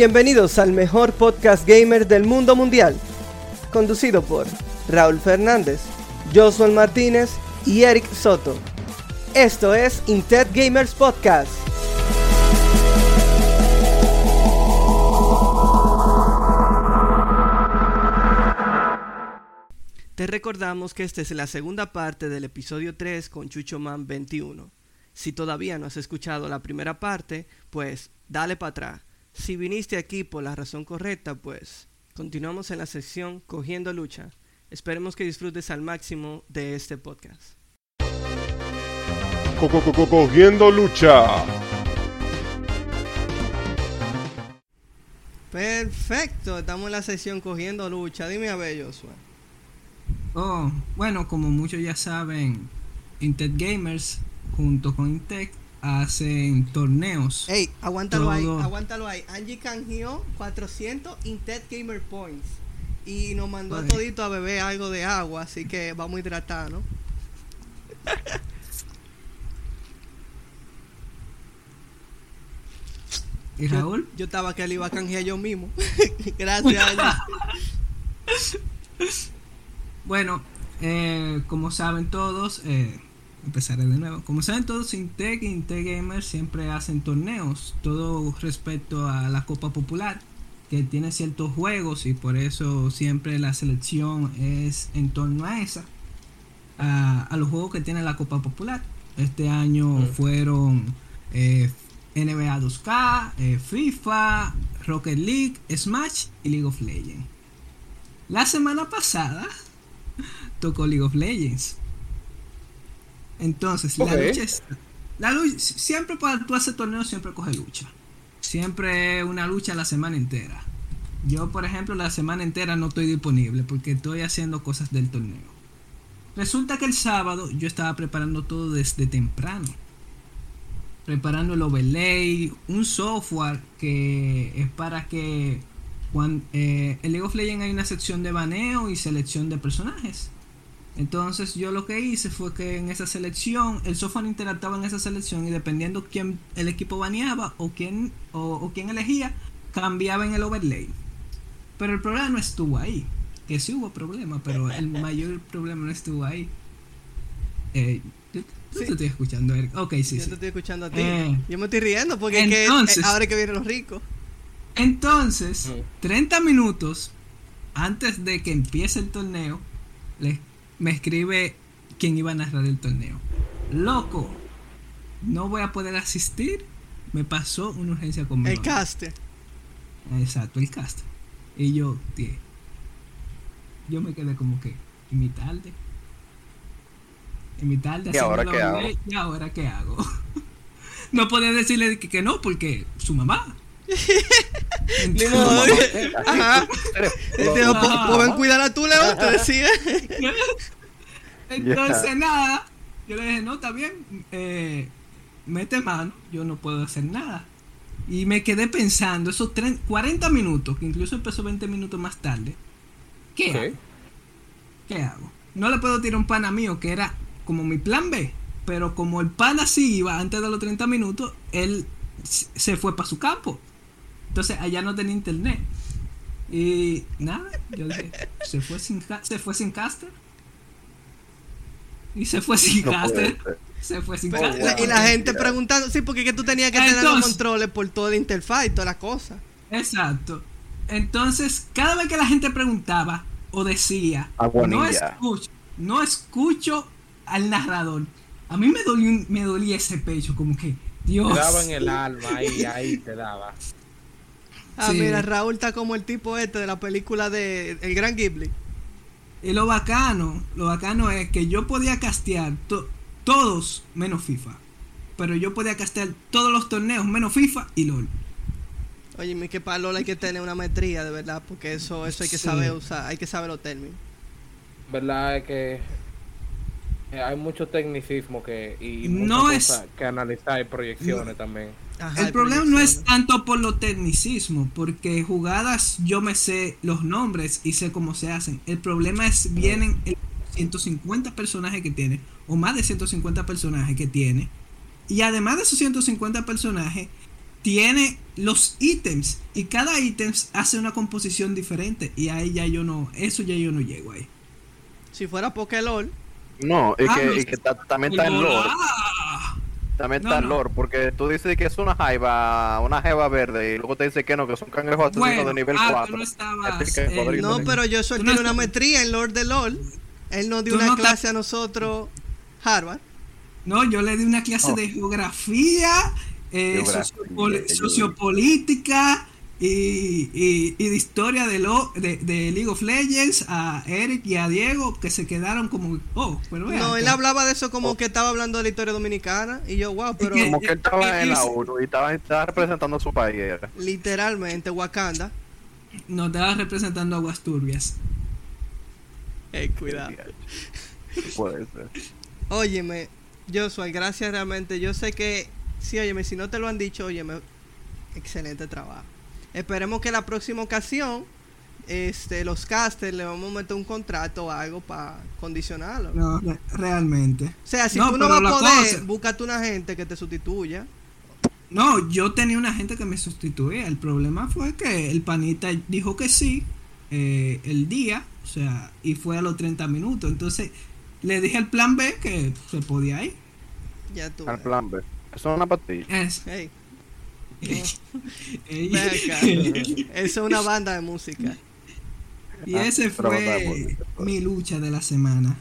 Bienvenidos al mejor podcast gamer del mundo mundial, conducido por Raúl Fernández, Josué Martínez y Eric Soto. Esto es Intet Gamers Podcast. Te recordamos que esta es la segunda parte del episodio 3 con Chucho Man 21. Si todavía no has escuchado la primera parte, pues dale para atrás si viniste aquí por la razón correcta, pues continuamos en la sección Cogiendo Lucha. Esperemos que disfrutes al máximo de este podcast. Cogiendo Lucha. Perfecto, estamos en la sección Cogiendo Lucha. Dime a ver, Joshua. Oh, bueno, como muchos ya saben, Intet Gamers junto con Intec hacen torneos. Ey, aguántalo ahí, aguántalo ahí. Angie canjeó 400 Intet Gamer Points y nos mandó a todito a beber algo de agua, así que vamos a hidratar, ¿no? ¿Y Raúl? Yo, estaba que le iba a canjear yo mismo. Gracias. bueno, eh, como saben todos, eh, empezaré de nuevo. Como saben todos, Integ y Integ Gamer siempre hacen torneos, todo respecto a la Copa Popular, que tiene ciertos juegos y por eso siempre la selección es en torno a esa, a, los juegos que tiene la Copa Popular. Este año mm. fueron eh, NBA 2K, eh, FIFA, Rocket League, Smash y League of Legends. La semana pasada tocó League of Legends. Entonces, la lucha es. La lucha, siempre para tú hacer torneo, siempre coge lucha. Siempre una lucha la semana entera. Yo, por ejemplo, la semana entera no estoy disponible porque estoy haciendo cosas del torneo. Resulta que el sábado yo estaba preparando todo desde temprano. Preparando el overlay, un software que es para que cuando, eh, en League of Legends hay una sección de baneo y selección de personajes. Entonces yo lo que hice fue que en esa selección, el software interactuaba en esa selección y dependiendo quién el equipo baneaba o quién, o, quién elegía, cambiaba en el overlay. Pero el problema no estuvo ahí. Que sí hubo problema, pero el mayor problema no estuvo ahí. Eh, yo, te estoy escuchando, Eric. Ok, sí. Yo te estoy escuchando a ti. Eh, yo me estoy riendo porque entonces, es que, ahora que vienen los ricos. Entonces, 30 minutos antes de que empiece el torneo, les me escribe quién iba a narrar el torneo. Loco, no voy a poder asistir. Me pasó una urgencia conmigo. El caster. Exacto, el caster. Y yo, tío, yo me quedé como que, ¿y mi tarde? ¿Y mi tarde? ¿Y ahora qué hago? ¿Y ahora qué hago? no podía decirle que, que no, porque su mamá. Ajá. Pues cuidar a tu león, te decía. Entonces, nada. Yo le dije, no, está bien. Eh, mete mano, yo no puedo hacer nada. Y me quedé pensando, esos 40 minutos, que incluso empezó 20 minutos más tarde. ¿Qué hago? ¿Qué hago? No le puedo tirar un pana mío, que era como mi plan B. Pero como el pana sí iba antes de los 30 minutos, él se fue para su campo. Entonces allá no tenía internet. Y nada, yo dije, se fue sin, se fue sin caster. Y se fue sin caster. Se fue sin caster. Y la gente preguntando, sí, porque que tú tenías que tener los controles por toda la interfaz y todas las cosas. Exacto. Entonces, cada vez que la gente preguntaba o decía, no escucho, no escucho al narrador. A mí me dolía, me dolía ese pecho, como que, Dios. Te daba en el alma ahí, ahí te daba. Ah, mira, Raúl está como el tipo este de la película de El Gran Ghibli. Y lo bacano, lo bacano es que yo podía castear todos menos FIFA. Pero yo podía castear todos los torneos menos FIFA y LOL. Oye, que para LOL hay que tener una maestría, de verdad, porque eso, eso hay que saber usar, hay que saber los términos. Verdad es que hay mucho tecnicismo que y no es... que analizar y proyecciones también el problema no es tanto por lo tecnicismo, porque jugadas yo me sé los nombres y sé cómo se hacen. El problema es vienen 150 personajes que tiene, o más de 150 personajes que tiene. Y además de esos 150 personajes, tiene los ítems y cada ítem hace una composición diferente y ahí ya yo no, eso ya yo no llego ahí. Si fuera Pokélol, No, y Ah, que, no, y que ta- también está en lore. También No, está no. lore, porque tú dices que es una jaiba, una jeva verde, y luego te dice que no, que son cangrejos asesinos Bueno, de nivel ah, tú 4. no estabas, eh, no, pero yo soy tiene una maestría en Lord de LOL. Él nos dio una clase a nosotros, Harvard. No, yo le di una clase Oh. de geografía, eh, Geografía, sociopol- yo- sociopolítica y, y- y de historia de, lo, de, de League of Legends a Eric y a Diego que se quedaron como, oh, pero vean No, él hablaba de eso Oh. como que estaba hablando de la historia dominicana. Y yo, wow, pero que- Como que él estaba en la 1 y estaba, estaba representando a su país. era. literalmente Wakanda. nos estaba representando Aguas Turbias. Ey, cuidado. Puede ser. Óyeme, Joshua, gracias realmente. Yo sé que, sí, óyeme, si no te lo han dicho, óyeme, excelente trabajo. Esperemos que la próxima ocasión, este, los casters le vamos a meter un contrato o algo para condicionarlo. No, re- realmente. O sea, si No, tú no vas a poder, cosa- búscate una gente que te sustituya. No, yo tenía una gente que me sustituía. El problema fue que el panita dijo que sí eh, el día, o sea, y fue a los 30 minutos. Entonces le dije al plan B que se podía ir. Ya tú. Al plan B. Eso es una pastilla. Es, Hey, y, ven acá. Eso es una banda de música. y Ah, ese fue mi lucha de la semana.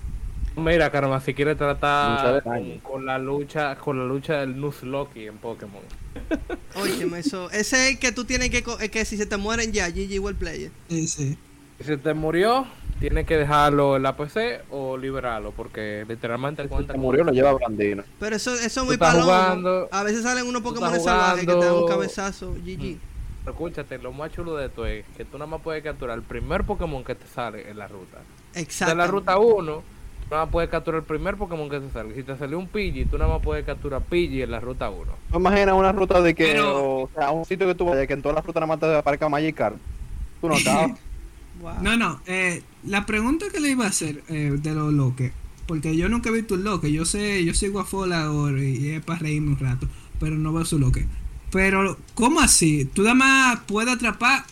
Mira, caramba, si quieres tratar con, la lucha con la lucha del Nuzlocke en Pokémon. Óyeme, eso. Ese es el que tú tienes que. que si se te mueren ya, GG World Player. Ese. Si se te murió, tienes que dejarlo en la PC o liberarlo, porque literalmente cuenta Se como- murió, lo lleva Brandino. Pero eso, eso es muy palomo. jugando- A veces salen unos Pokémon salvajes que te dan un cabezazo. GG. Pero Escúchate, lo más chulo de esto es que tú nada más puedes capturar el primer Pokémon que te sale en la ruta. Exacto. De la ruta 1, tú nada más puedes capturar el primer Pokémon que te sale. Si te salió un Pidgey, tú nada más puedes capturar Pidgey en la ruta 1. ¿Tú imaginas una ruta de que, Pero- o sea, un sitio que tú vayas, que en todas las rutas nada más te aparezca Magikarp? Tú no acabas. Wow. No, no, eh, la pregunta que le iba a hacer eh, de los loques, porque yo nunca he visto un loque, yo sé, yo sigo a Fola ahora y es para reírme un rato, pero no veo su loque. Pero, ¿cómo así? ¿Tú nada más puedes atrapar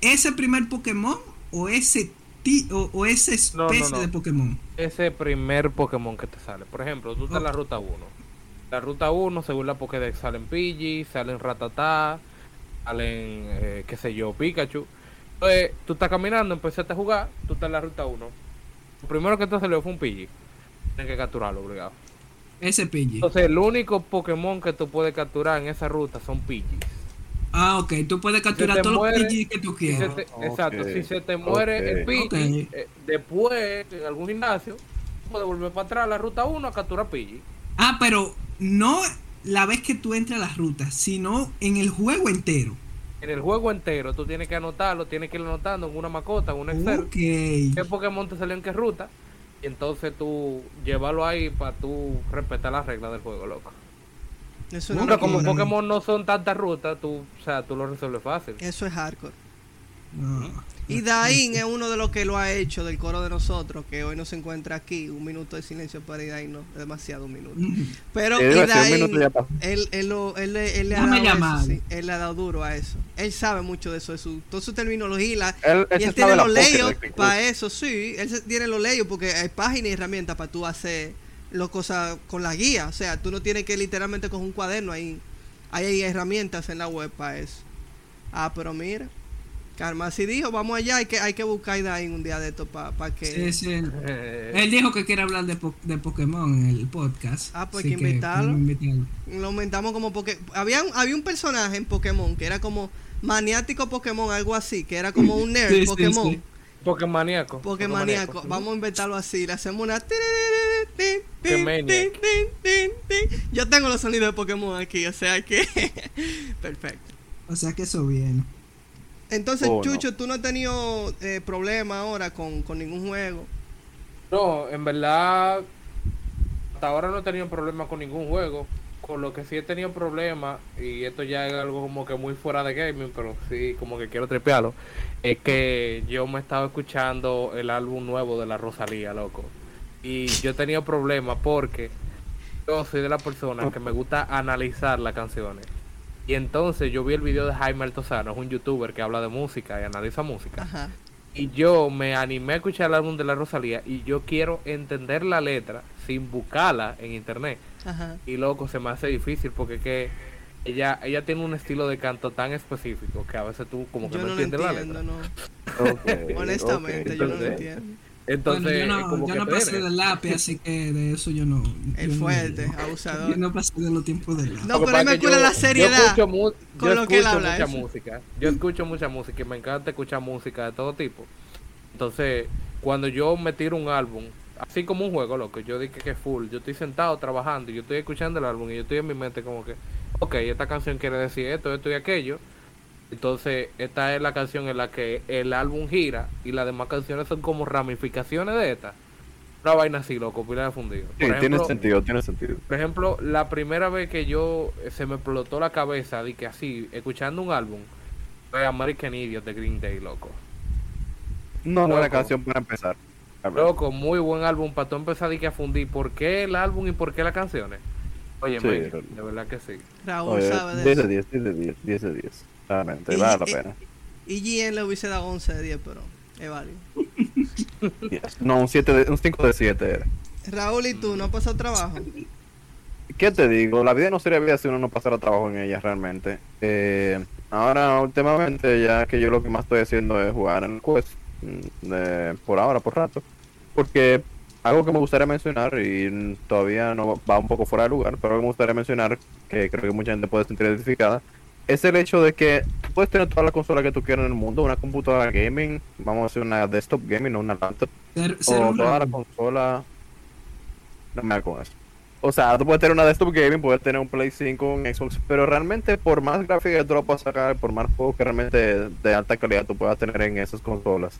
ese primer Pokémon o ese ti o, o esa No, no, especie no. de Pokémon? Ese primer Pokémon que te sale. Por ejemplo, tú estás en la ruta 1. La ruta 1, según la Pokédex, salen Pidgey, salen Rattata, salen, eh, qué sé yo, Pikachu. Entonces, tú estás caminando, empezaste a jugar, tú estás en la ruta 1. Lo primero que te salió fue un Pidgey. Tienes que capturarlo, obligado. Ese Pidgey. Entonces, el único Pokémon que tú puedes capturar en esa ruta son Pidgeys. Ah, ok, tú puedes capturar todos muere, los Pidgey que tú Si quieras. te- Exacto, si se te muere el. Pidgey, eh, después, en algún gimnasio, tú puedes volver para atrás a la ruta 1 a capturar Pidgey. Ah, pero no la vez que tú entras a las rutas, sino en el juego entero. En el juego entero, tú tienes que anotarlo, tienes que ir anotando en una macota, en un Excel. Ok. ¿Qué Pokémon te salió en qué ruta? Y entonces tú llévalo ahí para tú respetar las reglas del juego, loco. Eso, Nunca como. Pokémon no son tantas rutas, tú, o sea, tú lo resuelves fácil. eso es hardcore. No. Y Dain es uno de los que lo ha hecho del coro de nosotros, que hoy no se encuentra aquí. Un minuto de silencio para Dain, no, demasiado un minuto. Pero pasó. él, él, lo- él, le- él le ha dado eso, llamar. sí, él le ha dado duro a eso. Él sabe mucho de eso, de su, toda su terminología. la- Él, y él tiene los incluso. para eso, sí. Él tiene los layouts porque hay páginas y herramientas para tú hacer las cosas con la guía. O sea, tú no tienes que literalmente coger un cuaderno. Ahí hay herramientas en la web para eso. Ah, pero mira. Karma si dijo, vamos allá, hay que, hay que buscar a Idain un día de esto para que... Sí, sí. Eh, Él dijo que quiere hablar de, po- de Pokémon en el podcast. Ah, pues que invitarlo. Lo aumentamos como porque había un, había un personaje en Pokémon que era como maniático Pokémon, algo así, que era como un nerd Sí, sí, Pokémon. sí. Pokémoníaco. Pokémoníaco. Vamos a inventarlo así. Le hacemos una. Yo tengo los sonidos de Pokémon aquí, o sea que. Perfecto. O sea que eso viene. Entonces, Oh, no. Chucho, tú no has tenido eh, problema ahora con, con ningún juego. No, en verdad, hasta ahora no he tenido problema con ningún juego. Con lo que sí he tenido problemas, y esto ya es algo como que muy fuera de gaming, pero sí como que quiero tripearlo, es que yo me estaba escuchando el álbum nuevo de la Rosalía, loco. Y yo he tenido problemas porque yo soy de las personas que me gusta analizar las canciones. Y entonces yo vi el video de Jaime Altozano, es un youtuber que habla de música y analiza música. Ajá. Y yo me animé a escuchar el álbum de la Rosalía y yo quiero entender la letra sin buscarla en internet. Ajá. Y loco, se me hace difícil porque que ella ella tiene un estilo de canto tan específico que a veces tú como que Yo no, no entiendes la letra. no. Ok, Honestamente, yo no lo entiendo. Entonces, bueno, yo no, como yo que no pasé del lápiz, así que de eso yo no. El yo no- fuerte, Yo abusador. no pasé de los tiempos del lápiz. No, pero él me cura yo- la Yo seriedad. escucho, mu- con yo lo que él escucho habla, mucha eso. música. Yo escucho mucha música y me encanta escuchar música de todo tipo. Entonces, cuando yo me tiro un álbum, así como un juego, loco, yo dije que es full. Yo estoy sentado trabajando y yo estoy escuchando el álbum y yo estoy en mi mente como que, ok, esta canción quiere decir esto, esto y aquello. Entonces, esta es la canción en la que el álbum gira y las demás canciones son como ramificaciones de esta. Una vaina así, loco, pila de fundido. Sí, Por tiene ejemplo, sentido, tiene sentido. por ejemplo, la primera vez que yo eh, se me explotó la cabeza de que así, escuchando un álbum, fue American Idiot de Green Day, loco. No, buena Loco. canción para empezar. Loco, muy buen álbum para tú empezar de que a fundir. ¿Por qué el álbum y por qué las canciones? Oye, Sí, Mike, de verdad que sí. Raúl Oye, sabe de 10 eso. de 10, 10 de 10, 10 de 10. Realmente, vale la pena. Le hubiese dado 11 de 10, pero es válido. 10. No, un, 7 de, un 5 de 7 era. Raúl, ¿y tú no has pasado trabajo? ¿Qué te digo? La vida no sería vida si uno no pasara trabajo en ella realmente. Eh, ahora, últimamente, ya que yo lo que más estoy haciendo es jugar en el Quest. mm, de- por ahora, por rato. Porque algo que me gustaría mencionar, y todavía no va un poco fuera de lugar, pero me gustaría mencionar, que creo que mucha gente puede sentir identificada, es el hecho de que puedes tener toda la consola que tú quieras en el mundo, una computadora gaming, vamos a decir una desktop gaming, no una laptop, Ser- ser o toda la consola. No me eso. O sea, tú puedes tener una desktop gaming, puedes tener un Play 5, un Xbox, pero realmente por más gráfica que tú lo puedas sacar, por más juegos que realmente de alta calidad tú puedas tener en esas consolas,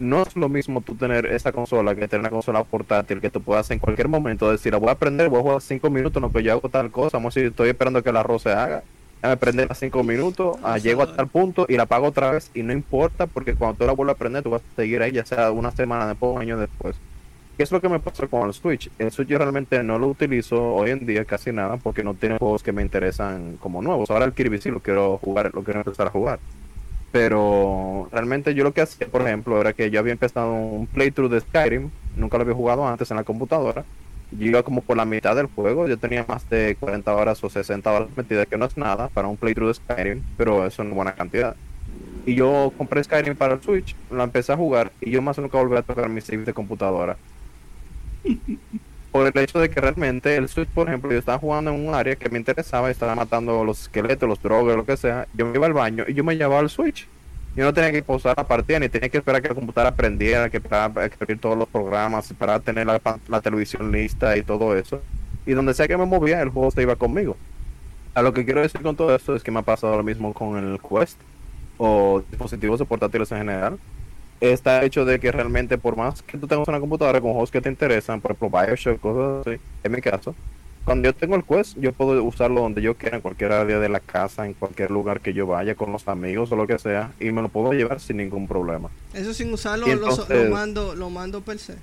no es lo mismo tú tener esa consola que tener una consola portátil que tú puedas en cualquier momento decir, "Ah, voy a aprender, voy a jugar 5 minutos, no que yo hago tal cosa, vamos a decir, estoy esperando que el arroz se haga, me prende a 5 minutos, ah, llego a tal punto y la apago otra vez y no importa porque cuando tú la vuelvas a aprender tú vas a seguir ahí ya sea una semana después o un año después. ¿Qué es lo que me pasa con el Switch? El Switch yo realmente no lo utilizo hoy en día casi nada porque no tiene juegos que me interesan como nuevos. Ahora el Kirby sí lo quiero jugar, lo quiero empezar a jugar. Pero realmente yo lo que hacía, por ejemplo, era que yo había empezado un playthrough de Skyrim, nunca lo había jugado antes en la computadora. Yo iba como por la mitad del juego, yo tenía más de 40 horas o 60 horas metidas, que no es nada para un playthrough de Skyrim, pero es una buena cantidad. Y yo compré Skyrim para el Switch, lo empecé a jugar y yo más nunca volví a tocar mi save de computadora. Por el hecho de que realmente el Switch, por ejemplo, yo estaba jugando en un área que me interesaba, estaba matando los esqueletos, los drogas, lo que sea. Yo me iba al baño y yo me llevaba el Switch. Yo no tenía que pausar la partida ni tenía que esperar que la computadora prendiera, que esperar a escribir todos los programas, para tener la, televisión lista y todo eso. Y donde sea que me movía, el juego se iba conmigo. A lo que quiero decir con todo esto es que me ha pasado lo mismo con el Quest o dispositivos portátiles en general. Está hecho de que realmente por más que tú tengas una computadora con juegos que te interesan, por ejemplo Bioshock, cosas así, en mi caso, cuando yo tengo el Quest, yo puedo usarlo donde yo quiera, en cualquier área de la casa, en cualquier lugar que yo vaya, con los amigos o lo que sea, y me lo puedo llevar sin ningún problema. Eso sin usarlo, lo, mando, lo mando per se.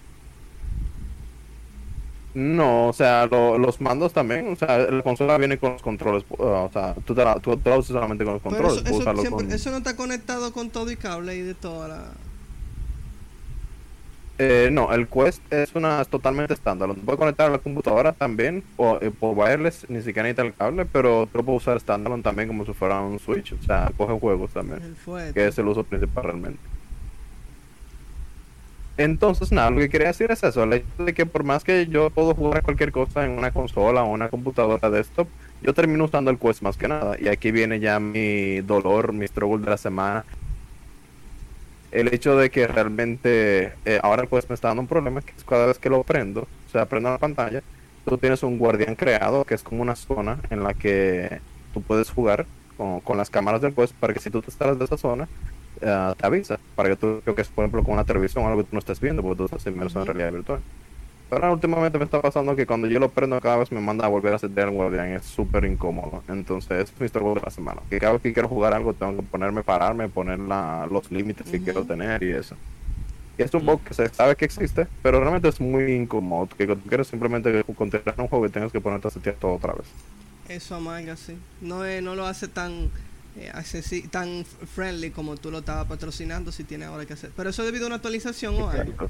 No, o sea, lo- los mandos también, o sea, la consola viene con los controles, uh, o sea, tú, te la, tú, la usas solamente con los Pero controles, eso, puedes eso usarlo siempre- con- eso no está conectado con todo y cable y de toda la... Eh, no, el Quest es una es totalmente estándar. Lo puedes conectar a la computadora también o eh, por wireless, ni siquiera necesita el cable, pero tú lo puedes usar estándar también como si fuera un Switch. O sea, coge juegos también, que es el uso principal realmente. Entonces, nada, lo que quería decir es eso, el hecho de que por más que yo puedo jugar cualquier cosa en una consola o una computadora desktop, yo termino usando el Quest más que nada. Y aquí viene ya mi dolor, mi struggle de la semana. El hecho de que realmente eh, ahora Quest me está dando un problema, que es cada vez que lo prendo, o sea, prendo la pantalla, tú tienes un guardián creado, que es como una zona en la que tú puedes jugar con, con las cámaras del Quest para que si tú te instalas de esa zona, eh, te avisa, para que tú, creo que es por ejemplo con una televisión o algo que tú no estés viendo, porque tú estás inmerso en realidad virtual. Pero ahora últimamente me está pasando que cuando yo lo prendo cada vez me manda a volver a setear el guardián, es súper incómodo. Entonces, es mi struggle de la semana. Que cada vez que quiero jugar algo tengo que ponerme, pararme, poner la, los límites que quiero tener y eso. Y es un bug que se sabe que existe, pero realmente es muy incómodo. Que tú quieres simplemente continuar un juego y tengas que ponerte a setear todo otra vez. Eso amarga, sí. No, es- no lo hace tan eh, tan friendly como tú lo estabas patrocinando si tiene ahora que hacer. Pero eso debido a una actualización o algo. Exacto.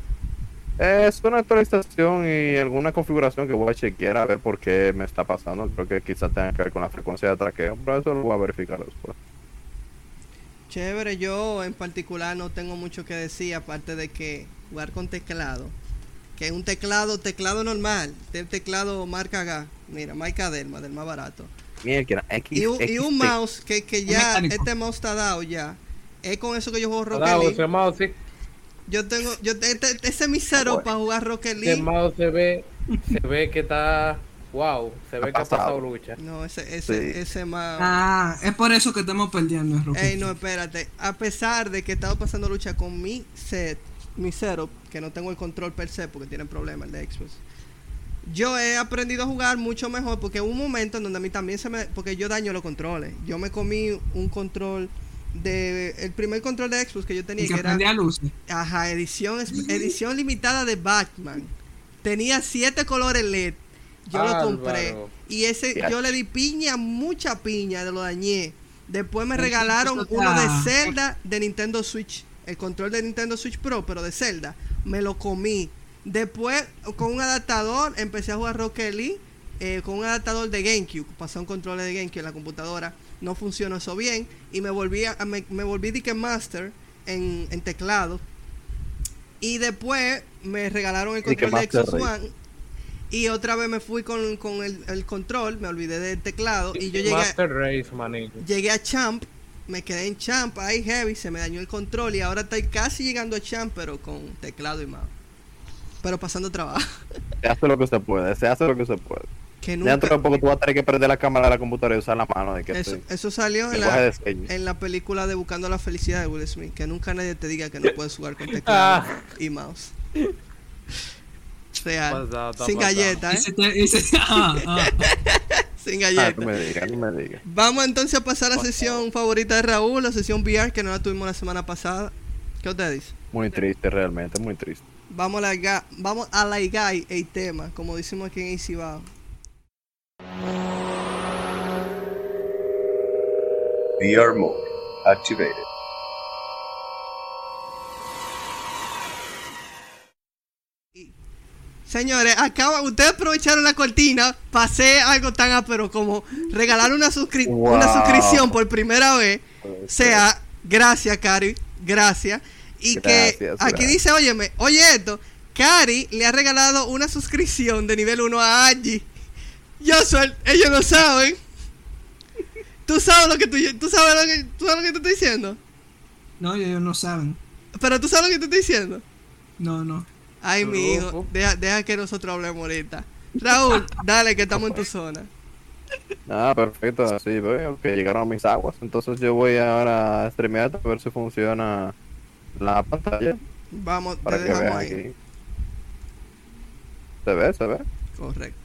Es una actualización y alguna configuración que voy a chequear a ver por qué me está pasando. Creo que quizás tenga que ver con la frecuencia de traqueo, pero eso lo voy a verificar después. Chévere, yo en particular no tengo mucho que decir, aparte de que jugar con teclado, que es un teclado, teclado normal, del teclado marca G, mira, marca Delma, del más barato. Mira, X, Y un, y un XT. mouse que, que ya, este mouse está dado ya, es con eso que yo juego Rocket League. Yo tengo, yo, este, ese es mi cero para jugar Rocket League. mouse se ve, se ve que está, wow, se ve que ha pasado. lucha. No, ese, ese, Sí. ese mouse. Ah, es por eso que estamos perdiendo en Rocket Ey, no, espérate. A pesar de que he estado pasando lucha con mi set, mi setup, que no tengo el control per se porque tienen problemas el de Xbox. Yo he aprendido a jugar mucho mejor porque hubo un momento en donde a mí también se me... Porque yo daño los controles. Yo me comí un control de... El primer control de Xbox que yo tenía Y que que era... luces. Ajá, edición, edición limitada de Batman. Tenía siete colores LED. Yo lo compré. Y ese, yo le di piña, mucha piña, de lo dañé. Después me regalaron uno de Zelda de Nintendo Switch. El control de Nintendo Switch Pro, pero de Zelda. Me lo comí. Después, con un adaptador, empecé a jugar Rocket League. Eh, con un adaptador de GameCube. Pasé un control de GameCube en la computadora. No funcionó eso bien. Y me volví a, me, me volví Dick Master en, en teclado. Y después me regalaron el control de Xbox. One. Y otra vez me fui con, con el, el control, me olvidé del teclado. Y yo llegué, Master Race, manito. llegué a Champ, me quedé en Champ, ahí heavy, se me dañó el control. Y ahora estoy casi llegando a Champ, pero con teclado y mouse. Pero pasando trabajo. Se hace lo que se puede, se hace lo que se puede. Que Dentro de nunca. poco tú vas a tener que perder la cámara de la computadora y usar la mano de que Eso, eso salió en la, en la película de Buscando la Felicidad de Will Smith. Que nunca nadie te diga que no puedes jugar con teclado y mouse. Real. Pasado, está Sin pasado. galleta, Y ¿eh? te- ah, ah. Sin Ah, galleta. no me digas, no me digas. Vamos entonces a pasar a la sesión favorita de Raúl, la sesión VR que no la tuvimos la semana pasada. ¿Qué usted dice? Muy triste, realmente, muy triste. Vamos a la vamos a laigar el tema, como decimos aquí en Isibao. VR mode activated. Señores, acaba, ustedes aprovecharon la cortina, pasé algo tan ápero como regalar una, suscri- Wow. una suscripción por primera vez. sea, gracias, Cari, gracias. Y que aquí gracias. dice, óyeme, oye esto, Cari le ha regalado una suscripción de nivel 1 a Angie. Yo soy, ellos lo saben. Tú sabes lo que tú, tú sabes lo que, tú sabes lo que te estoy diciendo. No, ellos no saben. Pero tú sabes lo que te estoy diciendo. No, no. Ay, mi hijo, deja, deja que nosotros hablemos ahorita. Raúl, dale que estamos en tu zona. Ah, perfecto, así veo que llegaron a mis aguas. Entonces yo voy ahora a streamear a ver si funciona la pantalla Vamos, te para que dejamos vean ahí. aquí. ¿Se ve? ¿Se ve? Correcto.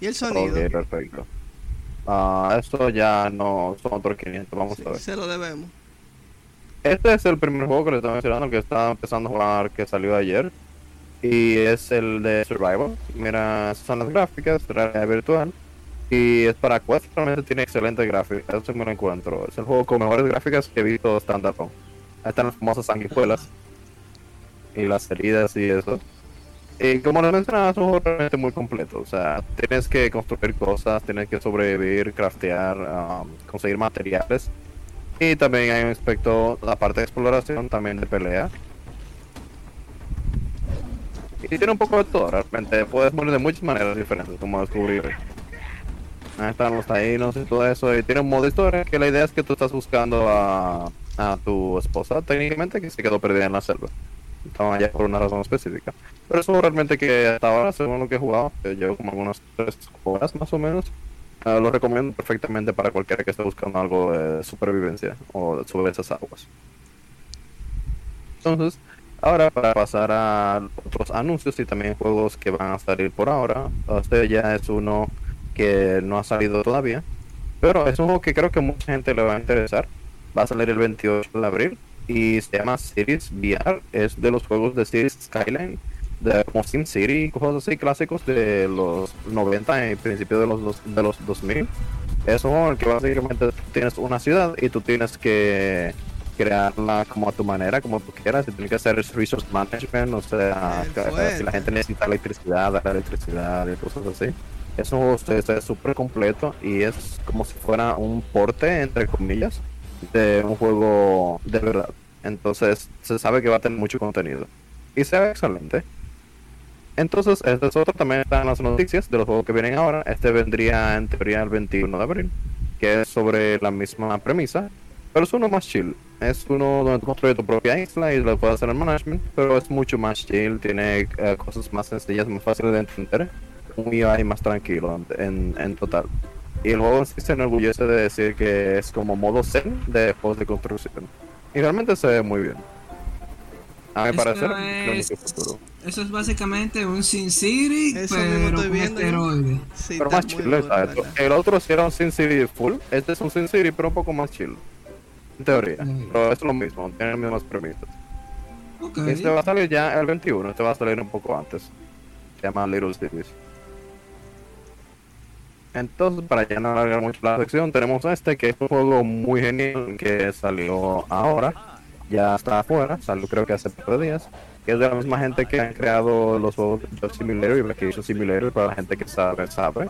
¿Y el sonido? Ok, perfecto. Ah, esto ya no son otros 500, vamos Sí, a ver. se lo debemos. Este es el primer juego que le estaba mencionando que estaba empezando a jugar que salió ayer. Y es el de Survival. Mira, esas son las gráficas, realidad virtual. Y es para Quest, realmente tiene excelentes gráficas. Eso me lo encuentro. Es el juego con mejores gráficas que he visto standalone. Ahí están las famosas sanguijuelas. Y las heridas y eso. Y como les mencionaba, es un juego realmente muy completo. O sea, tienes que construir cosas, tienes que sobrevivir, craftear, um, conseguir materiales. Y también hay un aspecto, la parte de exploración, también de pelea. Y tiene un poco de todo, realmente. Puedes morir de muchas maneras diferentes, como descubrir. Ahí están los taínos y todo eso. Y tiene un modo historia que la idea es que tú estás buscando a, a tu esposa, técnicamente, que se quedó perdida en la selva. Estaban allá por una razón específica. Pero eso realmente que hasta ahora, según lo que he jugado, que llevo como algunas 3 horas más o menos, eh, lo recomiendo perfectamente para cualquiera que esté buscando algo de supervivencia o sobre esas aguas. Entonces, ahora para pasar a otros anuncios y también juegos que van a salir por ahora, este ya es uno que no ha salido todavía, pero es un juego que creo que mucha gente le va a interesar. Va a salir el 28 de abril y se llama Cities VR. Es de los juegos de Cities Skyline de como SimCity y cosas así clásicos de los 90 y principios de los, dos- de los 2000. Es un juego en el que básicamente tú tienes una ciudad y tú tienes que crearla como a tu manera, como tú quieras, y tienes que hacer resource management, o sea, que- si la gente necesita electricidad, dar electricidad y cosas así. Es un juego es súper completo y es como si fuera un porte, entre comillas, de un juego de verdad. Entonces se sabe que va a tener mucho contenido. Y se excelente. Entonces, este es otro, también están las noticias de los juegos que vienen ahora. Este vendría en teoría el 21 de abril, que es sobre la misma premisa, pero es uno más chill. Es uno donde tú construyes tu propia isla y lo puedes hacer en management, pero es mucho más chill, tiene eh, cosas más sencillas, más fáciles de entender, un UI más tranquilo en, en total. Y el juego sí se enorgullece de decir que es como modo zen de juegos de construcción. Y realmente se ve muy bien. A mi parecer, es-. Eso es básicamente un Sin City, Eso pero con esteroides. Sí, Pero más chill. El otro sí era un Sin City full. Este es un Sin City, pero un poco más chill. En teoría. Pero es lo mismo, tiene las mismas premisas. Este va a salir ya el 21, este va a salir un poco antes. Se llama Little Cities. Entonces, para ya no alargar mucho la sección, tenemos este que es un juego muy genial que salió ahora. Ya está afuera, salió creo que hace par días. Que es de la misma gente que han creado los juegos Job Simulator y Vacation Simulator para la gente que sabe, sabe.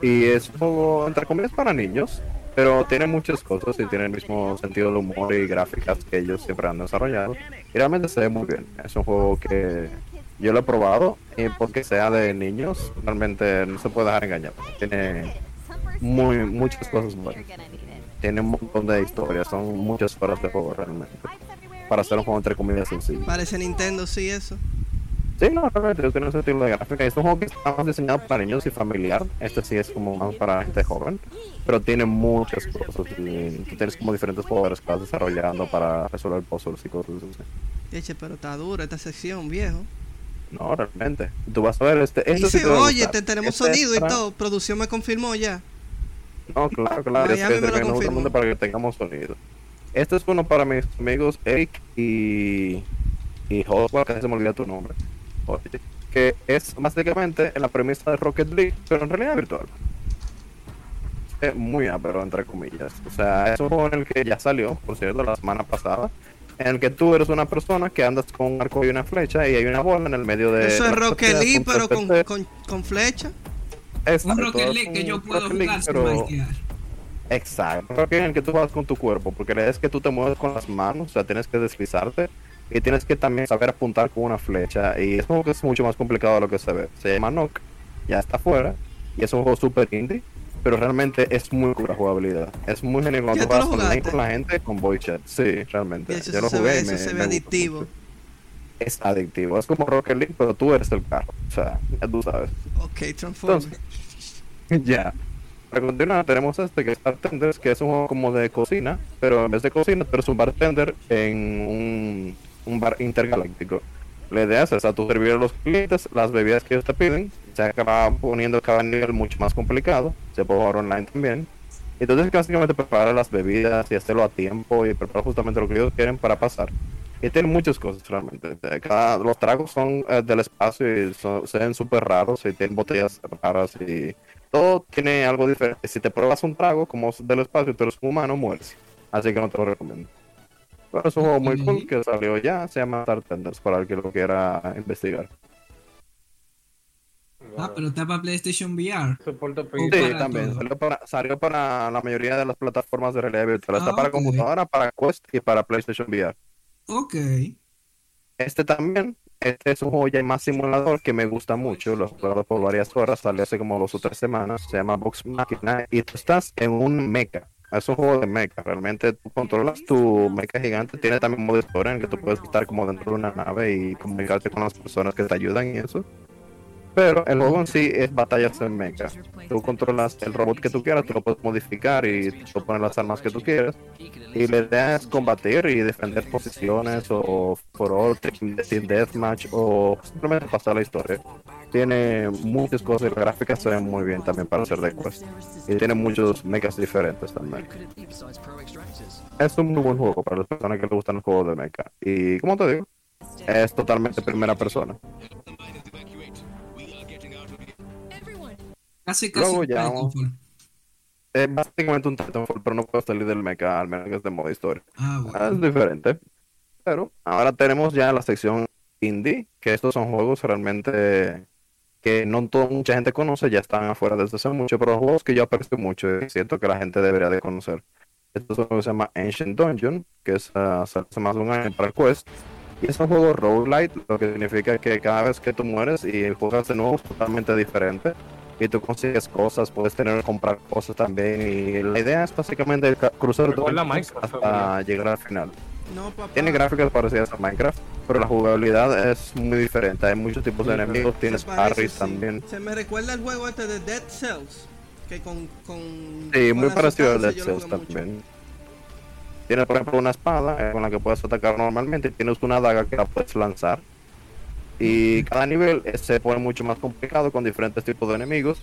Y es un juego, entre comillas, para niños, pero tiene muchas cosas y tiene el mismo sentido de humor y gráficas que ellos siempre han desarrollado. Y realmente se ve muy bien. Es un juego que yo lo he probado y porque sea de niños, realmente no se puede dejar engañar. Tiene muy, muchas cosas buenas. Tiene un montón de historias, son muchas horas de juego realmente. Para hacer un juego entre comillas sencillo. Parece Nintendo, sí, eso. Sí, no, realmente tiene ese estilo de gráfica. Es un juego que está más diseñado para niños y familiar. Este sí es como más para gente joven. Pero tiene muchas cosas. Y tú tienes como diferentes poderes que vas desarrollando para resolver puzzles y cosas así. Eche, pero está dura esta sección, viejo. No, realmente. Tú vas a ver este. Este sí te a oye, te tenemos Este sonido y todo. Producción me confirmó ya. No, claro, claro. Que me lo me confirmó. mucho para que tengamos sonido. Este es uno para mis amigos Eric y. Y Oswald, que se me olvida tu nombre. Oye, que es básicamente la premisa de Rocket League, pero en realidad virtual. Es muy pero entre comillas. O sea, es un juego en el que ya salió, por cierto, la semana pasada. En el que tú eres una persona que andas con un arco y una flecha y hay una bola en el medio de. Eso es Rocket League, un pero con, con, con flecha. Un Exacto, Rocket es League que un yo puedo Rocket League, jugar sin pero- maltear. Exacto. Que en el que tú vas con tu cuerpo, porque la idea es que tú te mueves con las manos, o sea, tienes que deslizarte y tienes que también saber apuntar con una flecha. Y es como que es mucho más complicado de lo que se ve. Se llama Knock, ya está afuera, y es un juego super indie, pero realmente es muy la jugabilidad. Es muy genial cuando ¿Ya tú vas online con la gente con voice chat. Sí, realmente. Yo lo se jugué ve, y eso se ve me adictivo. Es adictivo. Es como Rocket League, pero tú eres el carro. O sea, ya tú sabes. Ok, Transformers. Ya. Para continuar, tenemos este que es Bartenders, que es un juego como de cocina, pero en vez de cocina, tú eres un bartender en un, un bar intergaláctico. La idea es esa, tú servir a los clientes las bebidas que ellos te piden, se acaba poniendo cada nivel mucho más complicado, se puede jugar online también. Entonces básicamente preparar las bebidas y hacerlo a tiempo y preparar justamente lo que ellos quieren para pasar. Y tiene muchas cosas realmente. Cada, los tragos son eh, del espacio y son- se ven súper raros y tienen botellas raras y todo tiene algo diferente. Si te pruebas un trago como es del espacio, tú eres un humano, mueres. Así que no te lo recomiendo. Pero es un juego muy cool que salió ya, se llama Bartenders para el que lo quiera investigar. Ah, pero está para PlayStation VR. Sí, para también. Salió para, salió para la mayoría de las plataformas de realidad virtual. Está Ah, para ok. computadora, para Quest y para PlayStation VR. Ok. Este también, este es un juego ya más simulador que me gusta mucho, lo he jugado por varias horas, salió hace como dos o tres semanas, se llama Box Machina y tú estás en un mecha, es un juego de mecha, realmente tú controlas tu mecha gigante, tiene también modo historia en el que tú puedes estar como dentro de una nave y comunicarte con las personas que te ayudan y eso. Pero el juego en sí es batallas en mecha. Tú controlas el robot que tú quieras, tú lo puedes modificar y tú pones las armas que tú quieras. Y la idea es combatir y defender posiciones o for all, team deathmatch o simplemente pasar la historia. Tiene muchas cosas y las gráficas se ven muy bien también para hacer de Quest. Y tiene muchos mechas diferentes también. Es un muy buen juego para las personas que les gustan los juegos de mecha. Y como te digo, es totalmente primera persona. Casi, casi. Luego ya. Es básicamente un Titanfall, pero no puedo salir del mecha, al menos que es de modo historia. Ah, Ah, Es bueno. diferente. Pero ahora tenemos ya la sección indie, que estos son juegos realmente que no toda mucha gente conoce, ya están afuera desde hace mucho, pero juegos que yo aprecio mucho y siento que la gente debería de conocer. Esto es un juego que se llama Ancient Dungeon, que es, ah, hace más de un año para el Quest. Y es un juego roguelite, lo que significa que cada vez que tú mueres y juegas de nuevo es totalmente diferente. Y tú consigues cosas, puedes tener comprar cosas también. Y la idea es básicamente ca- cruzar Minecraft, hasta llegar al final. No, papá. Tiene gráficas parecidas a Minecraft, pero la jugabilidad es muy diferente. Hay muchos tipos de Sí, enemigos, tienes parries sí. también. Se me recuerda el juego este de Dead Cells. Que con. con Sí, con muy parecido sustancia Dead Cells mucho. también. Tienes, por ejemplo, una espada eh, con la que puedes atacar normalmente. y Tienes una daga que la puedes lanzar. Y cada nivel eh, se pone mucho más complicado con diferentes tipos de enemigos.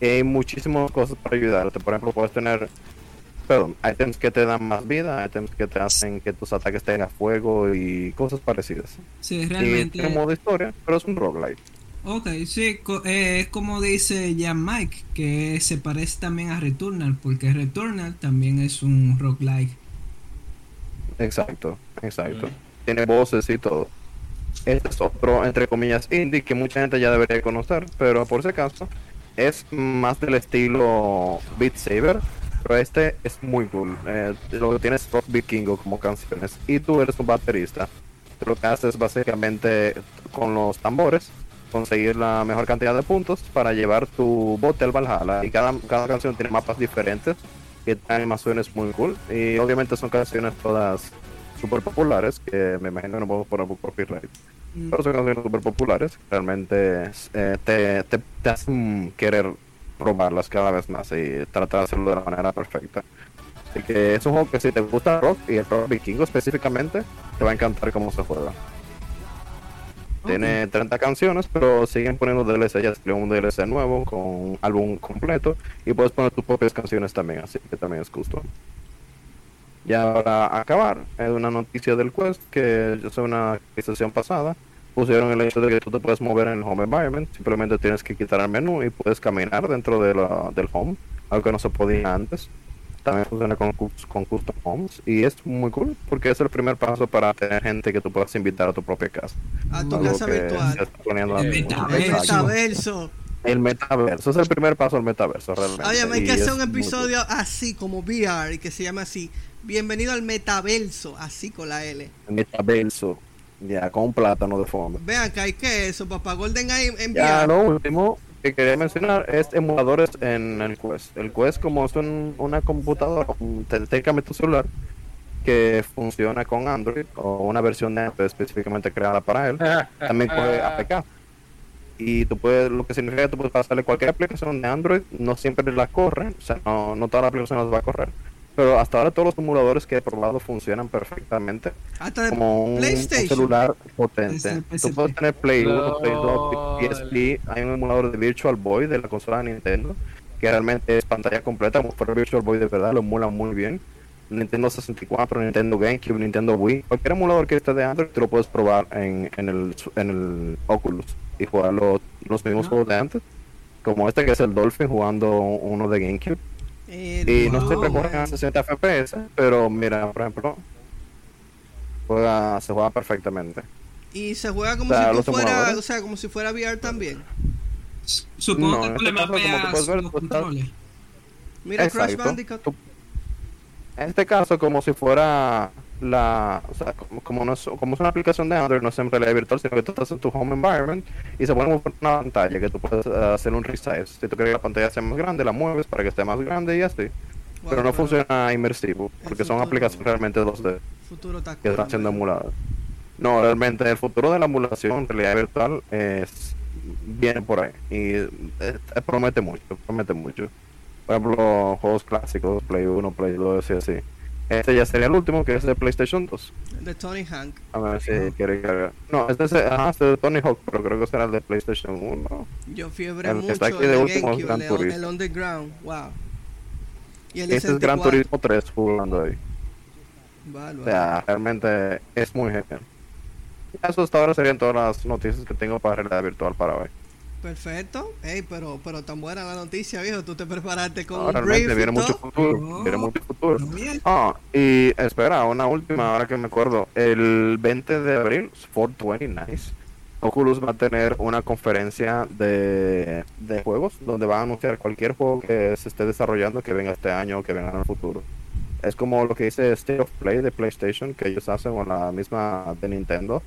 Y hay muchísimas cosas para ayudarte. Por ejemplo, puedes tener perdón, items que te dan más vida, items que te hacen que tus ataques tengan fuego y cosas parecidas. Sí, Y realmente. tiene modo historia, pero es un roguelite. Ok, sí, co- eh, es como dice ya Mike, que se parece también a Returnal, porque Returnal también es un roguelike. Exacto, exacto. Mm. Tiene voces y todo. Este es otro, entre comillas, indie que mucha gente ya debería conocer, pero por si acaso es más del estilo Beat Saber, pero este es muy cool. Eh, lo que tiene es Rock Vikingo como canciones y tú eres un baterista. Lo que haces básicamente con los tambores conseguir la mejor cantidad de puntos para llevar tu bote al Valhalla y cada, cada canción tiene mapas diferentes que tienen animaciones muy cool y obviamente son canciones todas super populares que me imagino que no podemos poner por copyright Mm, pero son canciones super populares realmente eh, te, te, te hacen querer probarlas cada vez más y tratar de hacerlo de la manera perfecta así que es un juego que si te gusta el rock y el rock vikingo específicamente te va a encantar cómo se juega tiene 30 canciones, pero siguen poniendo DLC. Ya salió un DLC nuevo con un álbum completo y puedes poner tus propias canciones también, así que también es justo. Ya para acabar, es una noticia del Quest que es una actualización pasada. Pusieron el hecho de que tú te puedes mover en el home environment, simplemente tienes que quitar el menú y puedes caminar dentro de la- del home, algo que no se podía antes. También funciona con, con custom homes y es muy cool porque es el primer paso para tener gente que tú puedas invitar a tu propia casa. A tu Algo casa que virtual. El metaverso. el metaverso es el primer paso al metaverso realmente. Oye, hay que hacer un episodio así, como VR, y que se llama así. Bienvenido al metaverso, así con la L. metaverso. Ya, con un plátano de fondo. Vean acá, ¿y qué es eso, papá? Golden Eye en Ya, lo último que quería mencionar es emuladores en el Quest. El Quest, como es un- una computadora, un- técnicamente tu celular, que funciona con Android o una versión de Android específicamente creada para él, también puede APK. Y tú puedes, lo que significa que tú puedes pasarle cualquier aplicación de Android, no siempre la corre, o sea, no, no todas las aplicaciones las va a correr. Pero hasta ahora todos los emuladores que he probado funcionan perfectamente Hasta de como un, un celular potente. Tú puedes tener Play 1, Play 2, LOL. PSP. Hay un emulador de Virtual Boy de la consola de Nintendo que realmente es pantalla completa. Como fuera Virtual Boy de verdad, lo emula muy bien. Nintendo 64, Nintendo GameCube, Nintendo Wii. Cualquier emulador que esté de Android, tú lo puedes probar en, en, el, en el Oculus y jugar los, los mismos Ah. juegos de antes. Como este que es el Dolphin jugando uno de GameCube. Y no juego, siempre corren a man. 60 FPS, pero mira, por ejemplo, juega, se juega perfectamente. Y se juega como O sea, si fuera, o sea, como si fuera VR también. Supongo No, que tú le este mapeas los controles. Mira Crash. Bandicoot. Tú- En este caso, como si fuera la, o sea, como, como no es, como es una aplicación de Android, no es en realidad virtual, sino que tú estás en tu home environment y se pone como una pantalla que tú puedes eh, hacer un resize. Si tú quieres que la pantalla sea más grande, la mueves para que esté más grande y así. Pero no funciona inmersivo, porque son aplicaciones realmente 2D Futuro está que están siendo emuladas. No, realmente el futuro de la emulación en realidad virtual es viene por ahí y eh, promete mucho, promete mucho. Por ejemplo, juegos clásicos, Play 1, Play 2 y así. Este ya sería el último, que es de PlayStation 2. De Tony Hank. A ver si quiere cargar. No, este es, ajá, este es de Tony Hawk, pero creo que será el de PlayStation 1. Yo fiebre El que mucho está aquí el de último es GameCube, Gran el, Turismo. el Underground. Wow. Y el Este es Gran 64. Turismo 3 jugando ahí. O sea, realmente es muy genial. Eso hasta ahora serían todas las noticias que tengo para realidad virtual para hoy. Perfecto. Ey, pero, pero tan buena la noticia, viejo. Tú te preparaste con No, un realmente viene mucho futuro. No. Viene mucho futuro. Ah, y espera, una última, ahora que me acuerdo. El 20 de abril, 420, nice. Oculus va a tener una conferencia de, de juegos donde van a anunciar cualquier juego que se esté desarrollando que venga este año o que venga en el futuro. Es como lo que dice State of Play de PlayStation, que ellos hacen con la misma de Nintendo.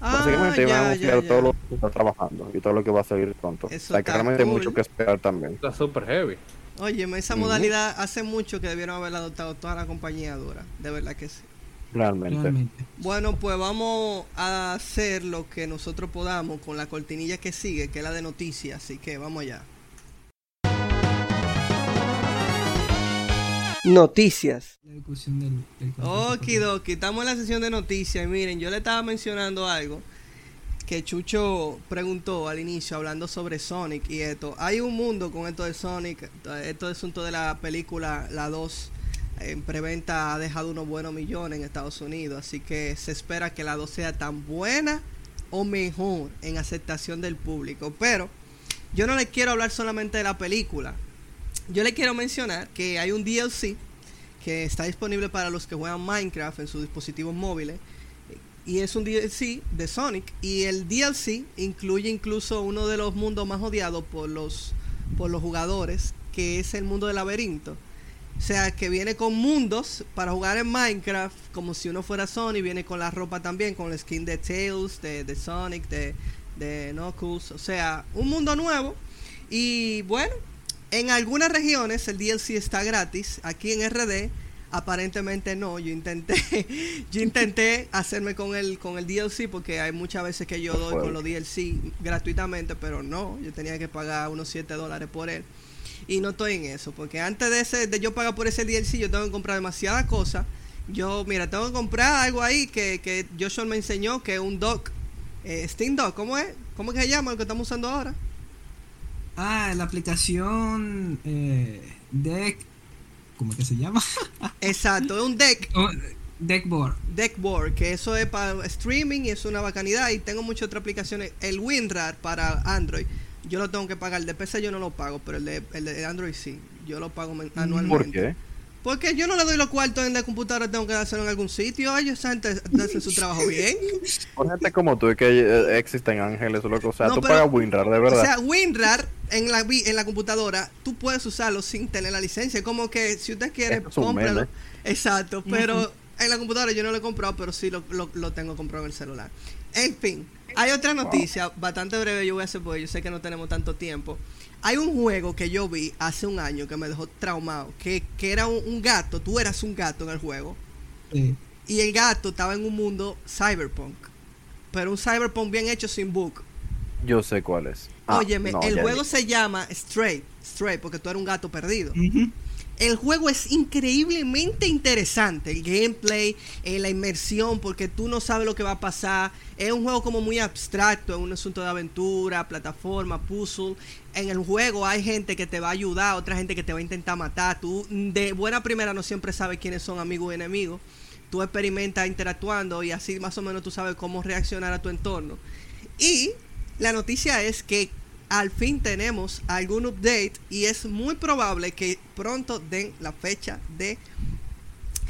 Ah, Básicamente van a ya, anunciar ya, todo ya. lo que está trabajando y todo lo que va a salir pronto. Eso sea, que realmente hay cool. mucho que esperar también. Está súper heavy. Oye, esa modalidad hace mucho que debieron haberla adoptado toda la compañía dura. De verdad que sí. Realmente. Realmente. Bueno, pues vamos a hacer lo que nosotros podamos con la cortinilla que sigue, que es la de noticias. Así que vamos allá. Noticias. La discusión del, del Okidoki, estamos en la sesión de noticias. Y miren, yo le estaba mencionando algo que Chucho preguntó al inicio, hablando sobre Sonic y esto. Hay un mundo con esto de Sonic. Esto es asunto de la película La 2. En preventa ha dejado unos buenos millones en Estados Unidos. Así que se espera que la 2 sea tan buena o mejor en aceptación del público. Pero yo no les quiero hablar solamente de la película. Yo le quiero mencionar que hay un DLC que está disponible para los que juegan Minecraft en sus dispositivos móviles. Y es un DLC de Sonic. Y el DLC incluye incluso uno de los mundos más odiados por los, por los jugadores, que es el mundo del laberinto. O sea, que viene con mundos para jugar en Minecraft, como si uno fuera Sonic. Viene con la ropa también, con el skin de Tails, de, de Sonic, de, de Knuckles. O sea, un mundo nuevo. Y bueno, en algunas regiones el DLC está gratis. Aquí en RD aparentemente no. Yo intenté yo intenté hacerme con el con el DLC porque hay muchas veces que yo doy con los DLC gratuitamente, pero no, yo tenía que pagar unos 7 dólares por él. Y no estoy en eso, porque antes de ese de yo pagar por ese DLC, yo tengo que comprar demasiadas cosas. Yo, mira, tengo que comprar algo ahí que, que Joshua me enseñó, que es un dock. Eh, Steam Dock, ¿cómo es? ¿Cómo que se llama el que estamos usando ahora? Ah, la aplicación eh, Deck. ¿Cómo es que se llama? Exacto, es un deck. Oh, Deckboard. Deckboard, que eso es para streaming y es una bacanidad. Y tengo muchas otras aplicaciones. El WinRAR para Android, yo lo tengo que pagar. El de PC yo no lo pago, pero el de, el de Android sí. Yo lo pago men- anualmente. ¿Por qué? Porque yo no le doy los cuartos en la computadora, tengo que hacerlo en algún sitio. Ellos esa gente hacen su trabajo bien. Por gente como tú, es que eh, existen ángeles o lo que o sea, No, tú pero- pagas WinRAR, de verdad. O sea, WinRAR en la, en la computadora, tú puedes usarlo sin tener la licencia. Como que si usted quiere, cómpralo. Exacto, pero en la computadora yo no lo he comprado, pero sí lo, lo, lo tengo comprado en el celular. En fin, hay otra noticia bastante breve, yo voy a hacer porque yo sé que no tenemos tanto tiempo. Hay un juego que yo vi hace un año que me dejó traumado, que, que era un, un gato, tú eras un gato en el juego, Sí. y el gato estaba en un mundo cyberpunk, pero un cyberpunk bien hecho sin bug. Yo sé cuál es. Ah, Óyeme, no, el juego vi. se llama Stray, Stray, porque tú eres un gato perdido. Ujú. El juego es increíblemente interesante. El gameplay, eh, la inmersión, porque tú no sabes lo que va a pasar. Es un juego como muy abstracto, es un asunto de aventura, plataforma, puzzle. En el juego hay gente que te va a ayudar, otra gente que te va a intentar matar. Tú de buena primera no siempre sabes quiénes son amigos y enemigos. Tú experimentas interactuando y así más o menos tú sabes cómo reaccionar a tu entorno. Y la noticia es que al fin tenemos algún update y es muy probable que pronto den la fecha de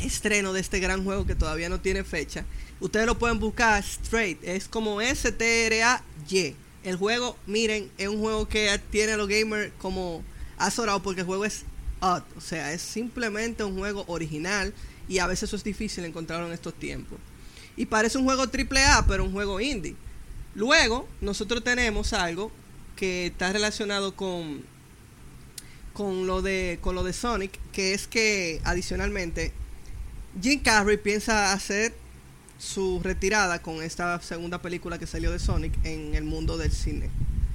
estreno de este gran juego que todavía no tiene fecha. Ustedes lo pueden buscar straight, es como S-T-R-A-Y. El juego, miren, es un juego que tiene a los gamers como azorado porque el juego es odd, o sea, es simplemente un juego original y a veces eso es difícil encontrarlo en estos tiempos. Y parece un juego AAA, pero un juego indie. Luego, nosotros tenemos algo que está relacionado con con lo de con lo de Sonic, que es que adicionalmente Jim Carrey piensa hacer su retirada con esta segunda película que salió de Sonic en el mundo del cine.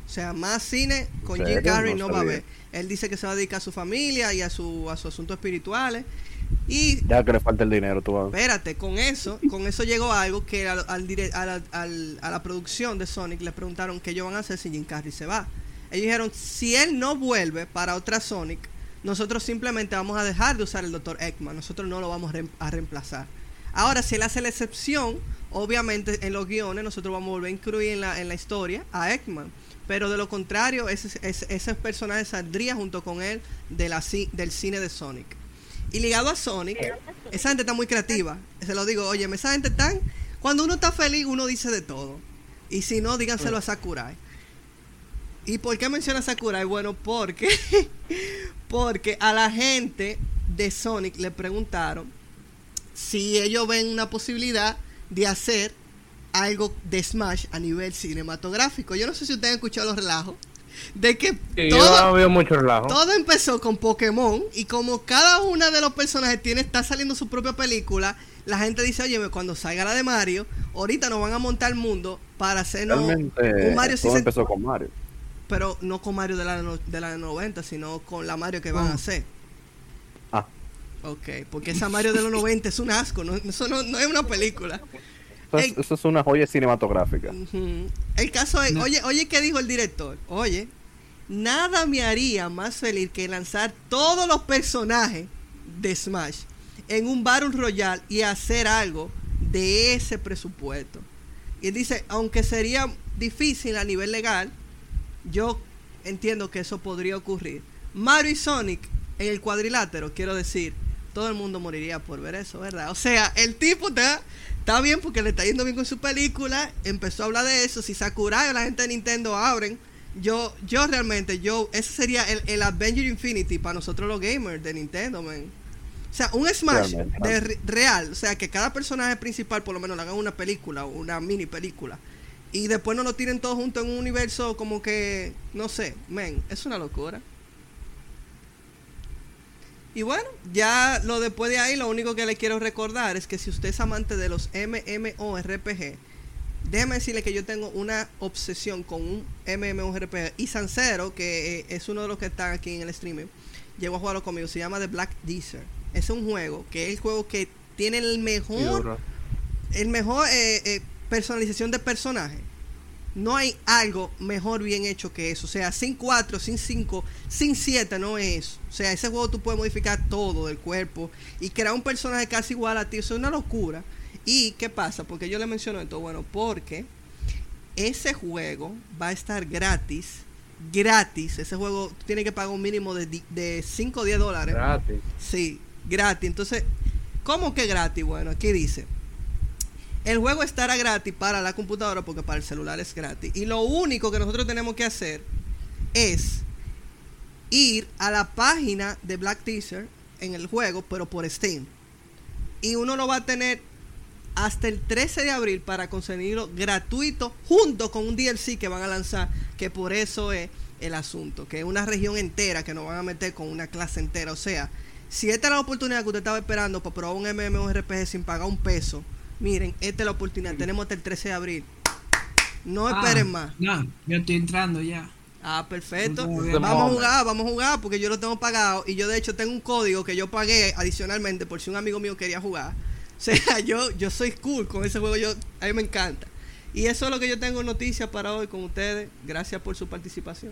O sea, más cine con ¿En Jim? Carrey No no, va a haber. Él dice que se va a dedicar a su familia y a su a sus asuntos espirituales. Y Ya que le falta el dinero, tú vas. Espérate, con eso, con eso llegó algo que al, al dire- a, la, al- a la producción de Sonic le preguntaron qué ellos van a hacer si Jim Carrey se va. Ellos dijeron, si él no vuelve para otra Sonic, nosotros simplemente vamos a dejar de usar el Dr. Eggman, nosotros no lo vamos a reem- a reemplazar. Ahora, si él hace la excepción obviamente en los guiones nosotros vamos a volver a incluir en la, en la historia a Eggman. Pero de lo contrario, ese, ese, ese personaje saldría junto con él de la, del cine de Sonic. Y ligado a Sonic, esa gente está muy creativa. Se lo digo, oye, esa gente tan... Cuando uno está feliz, uno dice de todo. Y si no, díganselo a Sakurai. ¿Y por qué menciona Sakurai? Bueno, porque, porque a la gente de Sonic le preguntaron si ellos ven una posibilidad de hacer algo de Smash a nivel cinematográfico. Yo no sé si ustedes han escuchado los relajos de que Sí, todo, yo veo mucho relajo. todo empezó con Pokémon y como cada uno de los personajes tiene está saliendo su propia película, la gente dice, oye, cuando salga la de Mario, ahorita nos van a montar el mundo para hacernos Realmente, un Mario sí todo empezó con Mario. pero no con Mario de la, no- de la 90, sino con la Mario que van a Oh. hacer. Ah, Ok, porque esa Mario de los 90 es un asco, no, eso no, no es una película. Eso es, Ey. eso es una joya cinematográfica. El caso es, No. oye, oye, ¿qué dijo el director? Oye, nada me haría más feliz que lanzar todos los personajes de Smash en un Battle Royale y hacer algo de ese presupuesto. Y él dice, aunque sería difícil a nivel legal, yo entiendo que eso podría ocurrir. Mario y Sonic en el cuadrilátero, quiero decir, todo el mundo moriría por ver eso, ¿verdad? O sea, el tipo está, está bien porque le está yendo bien con su película, empezó a hablar de eso, si Sakurai o la gente de Nintendo abren, yo yo realmente, yo, ese sería el, el Avenger Infinity para nosotros los gamers de Nintendo, man. O sea, un Smash Realmente. de re- real, o sea, que cada personaje principal por lo menos le hagan una película o una mini película. Y después no lo tiren todos juntos en un universo como que, no sé, men, es una locura. Y bueno, ya lo después de ahí, lo único que le quiero recordar es que si usted es amante de los MMORPG, déjeme decirle que yo tengo una obsesión con un MMORPG. Y Sancero, que eh, es uno de los que están aquí en el streaming, llegó a jugarlo conmigo. Se llama The Black Desert. Es un juego que es el juego que tiene el mejor el mejor eh, eh, personalización de personaje. No hay algo mejor bien hecho que eso. O sea, sin 4, sin 5, sin 7 no es eso. O sea, ese juego tú puedes modificar todo del cuerpo y crear un personaje casi igual a ti. Eso es una locura. ¿Y qué pasa? Porque yo le menciono esto. Bueno, porque ese juego va a estar gratis. Gratis. Ese juego tú tienes que pagar un mínimo de, de 5 o 10 dólares. Gratis. Sí, gratis. Entonces, ¿cómo que gratis? Bueno, aquí dice. El juego estará gratis para la computadora porque para el celular es gratis. Y lo único que nosotros tenemos que hacer es ir a la página de Black Teaser en el juego, pero por Steam. Y uno lo va a tener hasta el 13 de abril para conseguirlo gratuito junto con un DLC que van a lanzar, que por eso es el asunto, que es una región entera que nos van a meter con una clase entera. O sea, si esta es la oportunidad que usted estaba esperando para probar un MMORPG sin pagar un peso, miren, esta es la oportunidad. Tenemos hasta el 13 de abril. No Ah, esperen más. No, yo estoy entrando ya. Ah, perfecto. Vamos a jugar, vamos a jugar porque yo lo tengo pagado y yo de hecho tengo un código que yo pagué adicionalmente por si un amigo mío quería jugar. O sea, yo, yo soy cool con ese juego, yo, a mí me encanta. Y eso es lo que yo tengo noticias para hoy con ustedes. Gracias por su participación.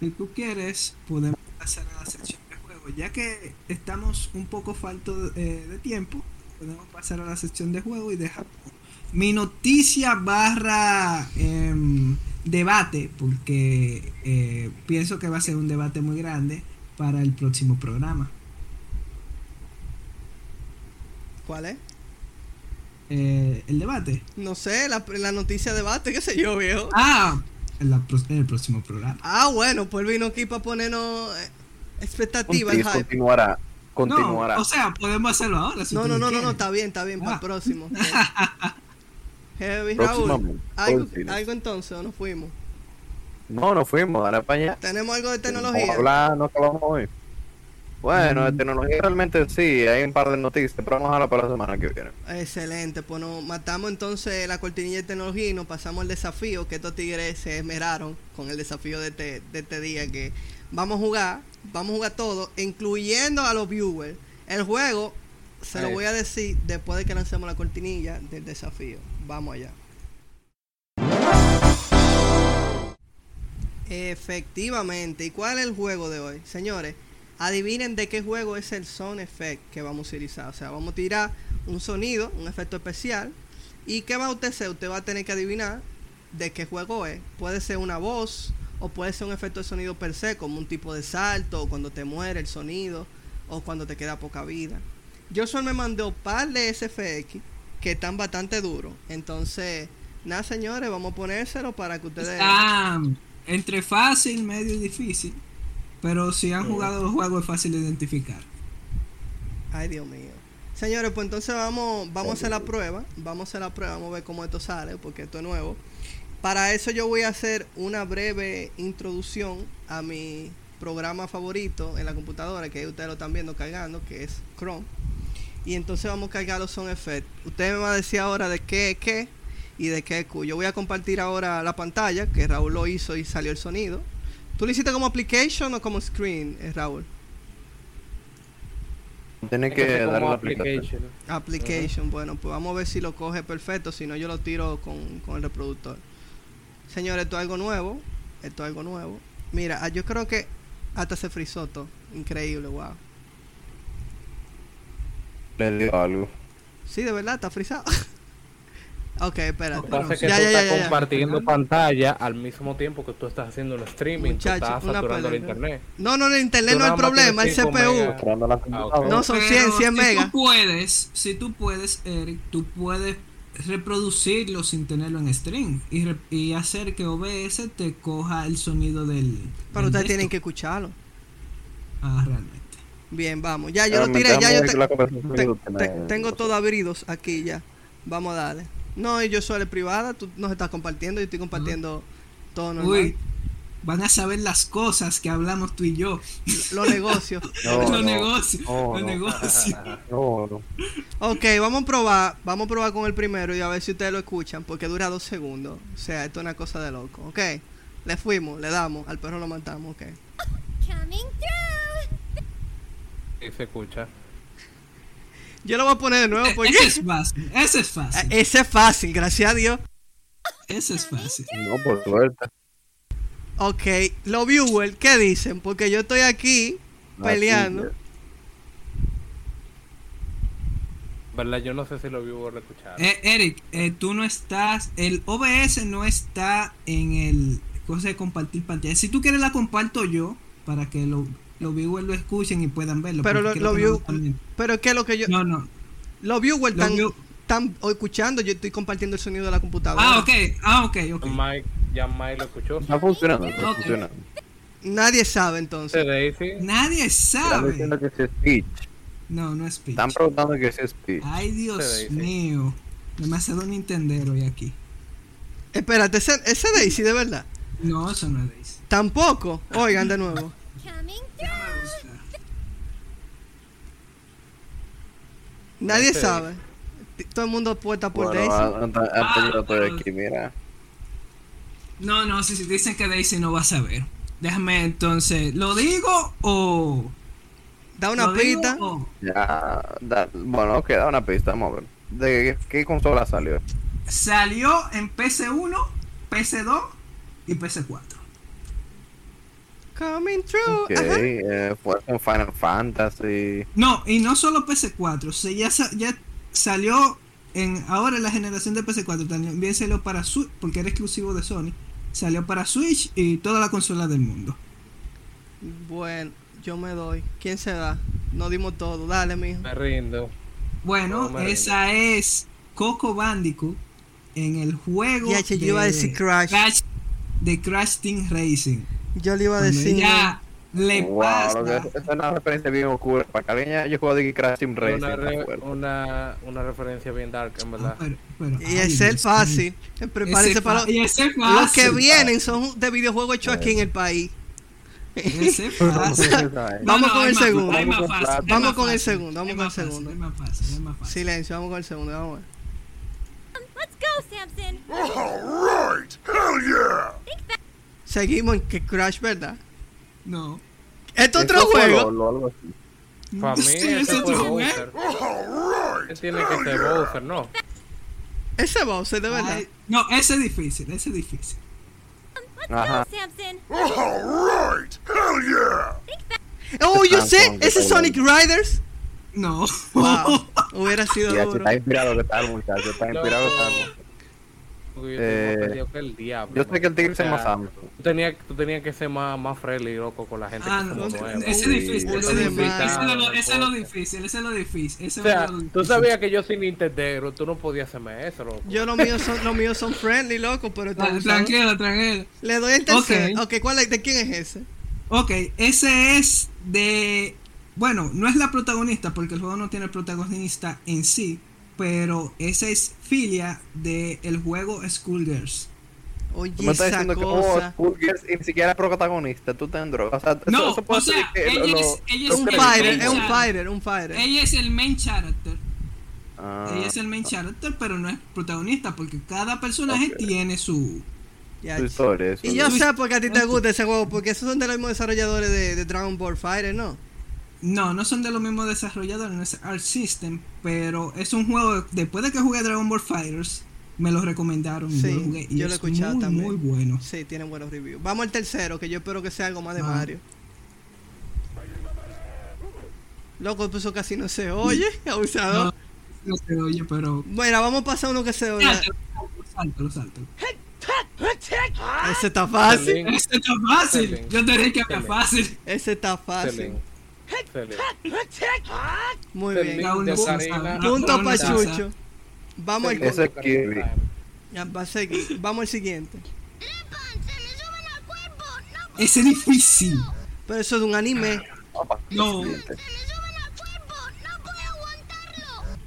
Si tú quieres, podemos pasar a la sección de juego. Ya que estamos un poco falto de, eh, de tiempo, podemos pasar a la sección de juego y dejar mi noticia barra em, debate, porque eh, pienso que va a ser un debate muy grande para el próximo programa. ¿Cuál es? Eh, el debate. No sé, la, la noticia de debate, qué sé yo, viejo. Ah, en, la pro- en el próximo programa. Ah, bueno, pues vino aquí para ponernos eh, expectativa, el Conti- hype. continuará. Continuará. No, o sea, podemos hacerlo ahora. si No, no, no, no, está bien, está bien, para el Ah. próximo. Heavy, Raúl. ¿Algo, entonces o nos fuimos? No, no fuimos, dale para allá. Tenemos algo de Vamos a tecnología. hablar, no acabamos hoy. Bueno, de Mm. tecnología realmente sí, hay un par de noticias, pero vamos a hablar para la semana que viene. Excelente, pues nos matamos entonces la cortinilla de tecnología y nos pasamos al desafío que estos tigres se esmeraron con el desafío de este, de este día que vamos a jugar, vamos a jugar todo, incluyendo a los viewers. El juego se lo voy a decir después de que lancemos la cortinilla del desafío. Vamos allá. Efectivamente, ¿y cuál es el juego de hoy? Señores, adivinen de qué juego es el Sound Effect que vamos a utilizar. O sea, vamos a tirar un sonido, un efecto especial. ¿Y qué va a usted hacer? Usted va a tener que adivinar de qué juego es. Puede ser una voz o puede ser un efecto de sonido per se, como un tipo de salto, o cuando te muere el sonido, o cuando te queda poca vida. Yo solo me mandó un par de SFX que están bastante duros. Entonces, nada señores, vamos a ponérselo para que ustedes... Está entre fácil, medio y difícil. Pero si han jugado el juego es fácil de identificar. Ay, Dios mío. Señores, pues entonces vamos, vamos a hacer la prueba. Vamos a hacer la prueba, vamos a ver cómo esto sale, porque esto es nuevo. Para eso yo voy a hacer una breve introducción a mi programa favorito en la computadora, que ustedes lo están viendo cargando, que es Chrome. Y entonces vamos a cargar los sound effects. Usted me va a decir ahora de qué es qué y de qué es Q. Yo voy a compartir ahora la pantalla, que Raúl lo hizo y salió el sonido. ¿Tú lo hiciste como application o como screen, eh, Raúl? Tiene que darle como la application. Application, bueno, pues vamos a ver si lo coge perfecto, si no yo lo tiro con, con el reproductor. Señores, esto es algo nuevo, esto es algo nuevo. Mira, ah, yo creo que hasta se frizó todo, increíble, wow. Le digo algo. Sí, de verdad, está frizado. ok, espérate. Lo que pasa es que Ya, tú ya, estás ya, ya, ya. compartiendo pantalla al mismo tiempo que tú estás haciendo un streaming, Muchacho, tú estás saturando el internet. No, no, el internet Tú no es el problema, el CPU. Ah. No, son Pero 100, 100 si megas. tú puedes, si tú puedes, Eric, tú puedes reproducirlo sin tenerlo en stream y, re- y hacer que OBS te coja el sonido del. Pero del ustedes tienen que escucharlo. Ah, realmente. Bien, vamos. Ya, yo lo tiré, ya yo te- te- te- tengo todo abridos aquí ya. Vamos a darle. No, y yo soy privada, tú nos estás compartiendo, yo estoy compartiendo todo normal. Uy, van a saber las cosas que hablamos tú y yo. Los negocios. No, los no, negocios. no, los negocios. Ok, vamos a probar, vamos a probar con el primero y a ver si ustedes lo escuchan, porque dura dos segundos. O sea, esto es una cosa de loco. Ok, le fuimos, le damos, al perro lo matamos, ok. Coming through. Y se escucha. Yo lo voy a poner de nuevo porque Ese es fácil. Ese es fácil. ese es fácil, gracias a Dios. Ese es fácil. No, por suerte. Ok, los viewers, ¿qué dicen? Porque yo estoy aquí peleando. ¿Verdad? Yo no sé si lo vivo o lo escucharon. Eh, Eric, eh, tú no estás. El OBS no está en el. Cosa de compartir pantalla. Si tú quieres, la comparto yo para que lo- los viewers lo escuchen y puedan verlo. Pero porque lo- lo que no view- están- Pero ¿qué es lo que yo... No, no. Los viewers Los están, view- están escuchando, yo estoy compartiendo el sonido de la computadora. Ah, ok. Ah, ok, ok. Mike, ya Mike lo escuchó. Está funcionando, está Ok. funcionando. Nadie sabe entonces. Daisy. Nadie Están sabe. diciendo que es speech. No, no es pitch. Están preguntando que si es speech. Ay, Dios mío. Demasiado Nintendero hoy aquí. Espérate, ese, ese Daisy de verdad. No, eso no es Daisy. Tampoco. Oigan de nuevo. Nadie sabe. Todo el mundo apuesta por Bueno, Daisy. antes Ah, yo estoy aquí, mira. No, no, si, si dicen que Daisy no va a saber. Déjame entonces, ¿lo digo o...? Da una ¿lo digo pista. o- Ya, da- bueno, ok, da una pista, vamos a ver. ¿De qué, qué consola salió? Salió en PC1, PC2 y PC4. Coming through. Ok, Ajá. eh, fue con Final Fantasy. No, y no solo PC4, o sea, ya, ya salió en ahora en la generación de PC4, también salió para Switch, porque era exclusivo de Sony. Salió para Switch y toda la consola del mundo. Bueno, yo me doy. ¿Quién se da? No dimos todo. Dale, mijo. Me rindo. Bueno, No me esa es Coco Bandicoot en el juego Ya, yo iba a decir Crash. de Crash Team Racing. Yo le iba a Cuando decir. ya le Wow, pasa. que es, es una referencia bien oscura. Para alguien haya jugado de Crash Team Racing. Una, re- una, una referencia bien dark, en Ah, verdad. pero- pero, Y ay, es el fácil. Prepárense Ese para fa- lo- y ese Los que vienen son de videojuegos hechos aquí en el país. Ese fácil. Vamos con el segundo. Vamos con el segundo, vamos con el segundo. Silencio, vamos con el segundo. Vamos a ver. Let's go, Samson. Seguimos en que Crash, ¿verdad? No. ¿Este Eso otro juego? lo- lo- algo así. Para mí, Sí, ese es otro Bowser. juego. Ese tiene que ser Bowser, ¿no? Ese Bowser, de verdad. Ay, No, ese es difícil, ese es difícil. Ajá. go, Samson. Oh, yo sé. Ese es Sonic Riders. No. Wow. Hubiera sido Ya, duro. está inspirado que tal, muchacho. Está inspirado que tal. Porque yo Eh, perdido que el diablo. Yo sé que el tigre O se sea, más Samsung. Tú tenías, tú tenías que ser más, más friendly, loco, con la gente Ah, que no, ese es difícil, ese es difícil, ese es lo- ese es lo Cosas. difícil, ese es lo difícil, ese O sea, es lo tú difícil. sabías que yo sin Nintendero, tú no podías hacerme eso, loco. Yo los míos son, los míos son friendly, loco, pero. Tranquilo, tranquilo. Le doy el tercer. Ok. ok, ¿cuál es? ¿De quién es ese? Ok, ese es de... Bueno, no es la protagonista porque el juego no tiene protagonista en sí, pero esa es filia del juego Schoolgirls. Oye, Tú me estás esa diciendo que oh, cosa. Schoolgirls y ni siquiera es protagonista, tú estás en droga. O sea, eso- No, eso puede o sea, ser que ella lo- es- ella lo es un que- el fighter, main es un character. fighter, un fighter. Ella es el main character. Ah, Ella es el main character, pero no es protagonista porque cada personaje tiene su... Ya, historia, eso. Y yo sé por qué a ti te gusta ese juego, porque esos son de los mismos desarrolladores de, de Dragon Ball Fighter, ¿no? No, no son de los mismos desarrolladores, no es Art System, pero es un juego, después de que jugué Dragon Ball Fighters, me lo recomendaron y Sí, yo lo jugué y yo lo he escuchado muy, también. muy bueno. Sí, tienen buenos reviews. Vamos al tercero, que yo espero que sea algo más de Ah. Mario. Loco, pues eso casi no se oye, abusador. No, no se oye, pero... Bueno, vamos a pasar uno que se oye. Sáltalo, sáltalo, sáltalo. Ese está fácil. Este está fácil, yo te dije que era Excelente. fácil. Ese está fácil. Muy bien. Punto para. Chucho. Vamos al, Ese es Kirby. ya, va a seguir. Vamos al siguiente. ¡Trepan! ¡Se me suben al cuerpo! ¡No Ese es difícil. Pero eso es de un anime. No. se me suben al cuerpo! ¡No puedo aguantarlo!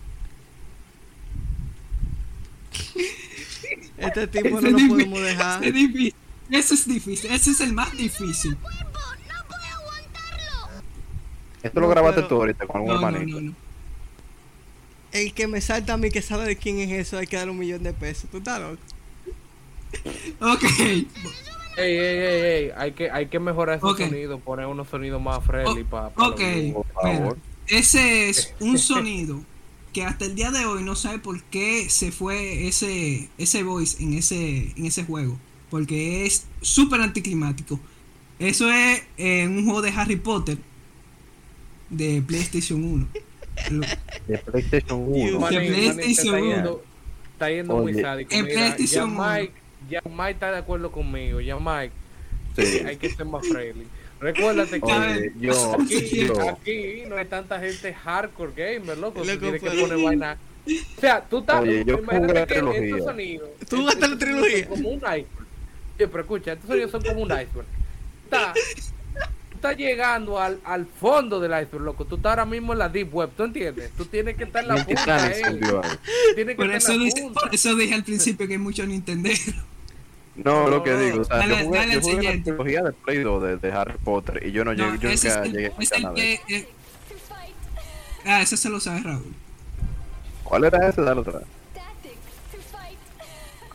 Este tipo no lo podemos dejar. ese es difícil. Ese es difícil, ese es el más difícil. ¡Cuerpo! ¡No puedo aguantarlo! Esto lo grabaste pero- tú ahorita con algún No, hermanito. no, no. El que me salta a mí que sabe de quién es eso, hay que dar un millón de pesos. ¿Tú estás loco? Ok. Ey, ey, ey, ey, hay que, hay que mejorar esos Ok. sonidos, poner unos sonidos más friendly para ok, Por favor. mira, ese es un sonido que hasta el día de hoy no sabe por qué se fue ese ese voice en ese en ese juego, porque es súper anticlimático. Eso es en un juego de Harry Potter de PlayStation 1. Lo- De PlayStation 1. Dios. De PlayStation está uno. yendo, está yendo muy sádico. En PlayStation uno. Mike, ya Mike está de acuerdo conmigo. Ya Mike, Sí. hay que ser más friendly. Recuérdate que Oye, yo, aquí, yo, aquí no hay tanta gente hardcore gamer, loco. Tú Loco, tienes que pero- poner vaina. O sea, tú estás. Oye, yo jugué imagínate la que trilogía. estos sonidos. ¿Tú jugaste la trilogía? son Como un iceberg. Oye, pero escucha, estos sonidos son como un iceberg. Está, estás llegando al, al fondo del iceberg, loco. Tú estás ahora mismo en la deep web, ¿tú entiendes? Tú tienes que estar en la punta. Eh. Tienes que Por estar eso, en la dice- punta. por eso dije al principio que hay muchos Nintendo. No, lo que digo, o sea, Dale- yo jugué, dale yo jugué la siguiente. trilogía de Play 2 de, de Harry Potter y yo no, No, llegué, yo nunca el, llegué a es el que. eso. eh, ah, ese se lo sabe Raúl. ¿Cuál era ese? Dale otra.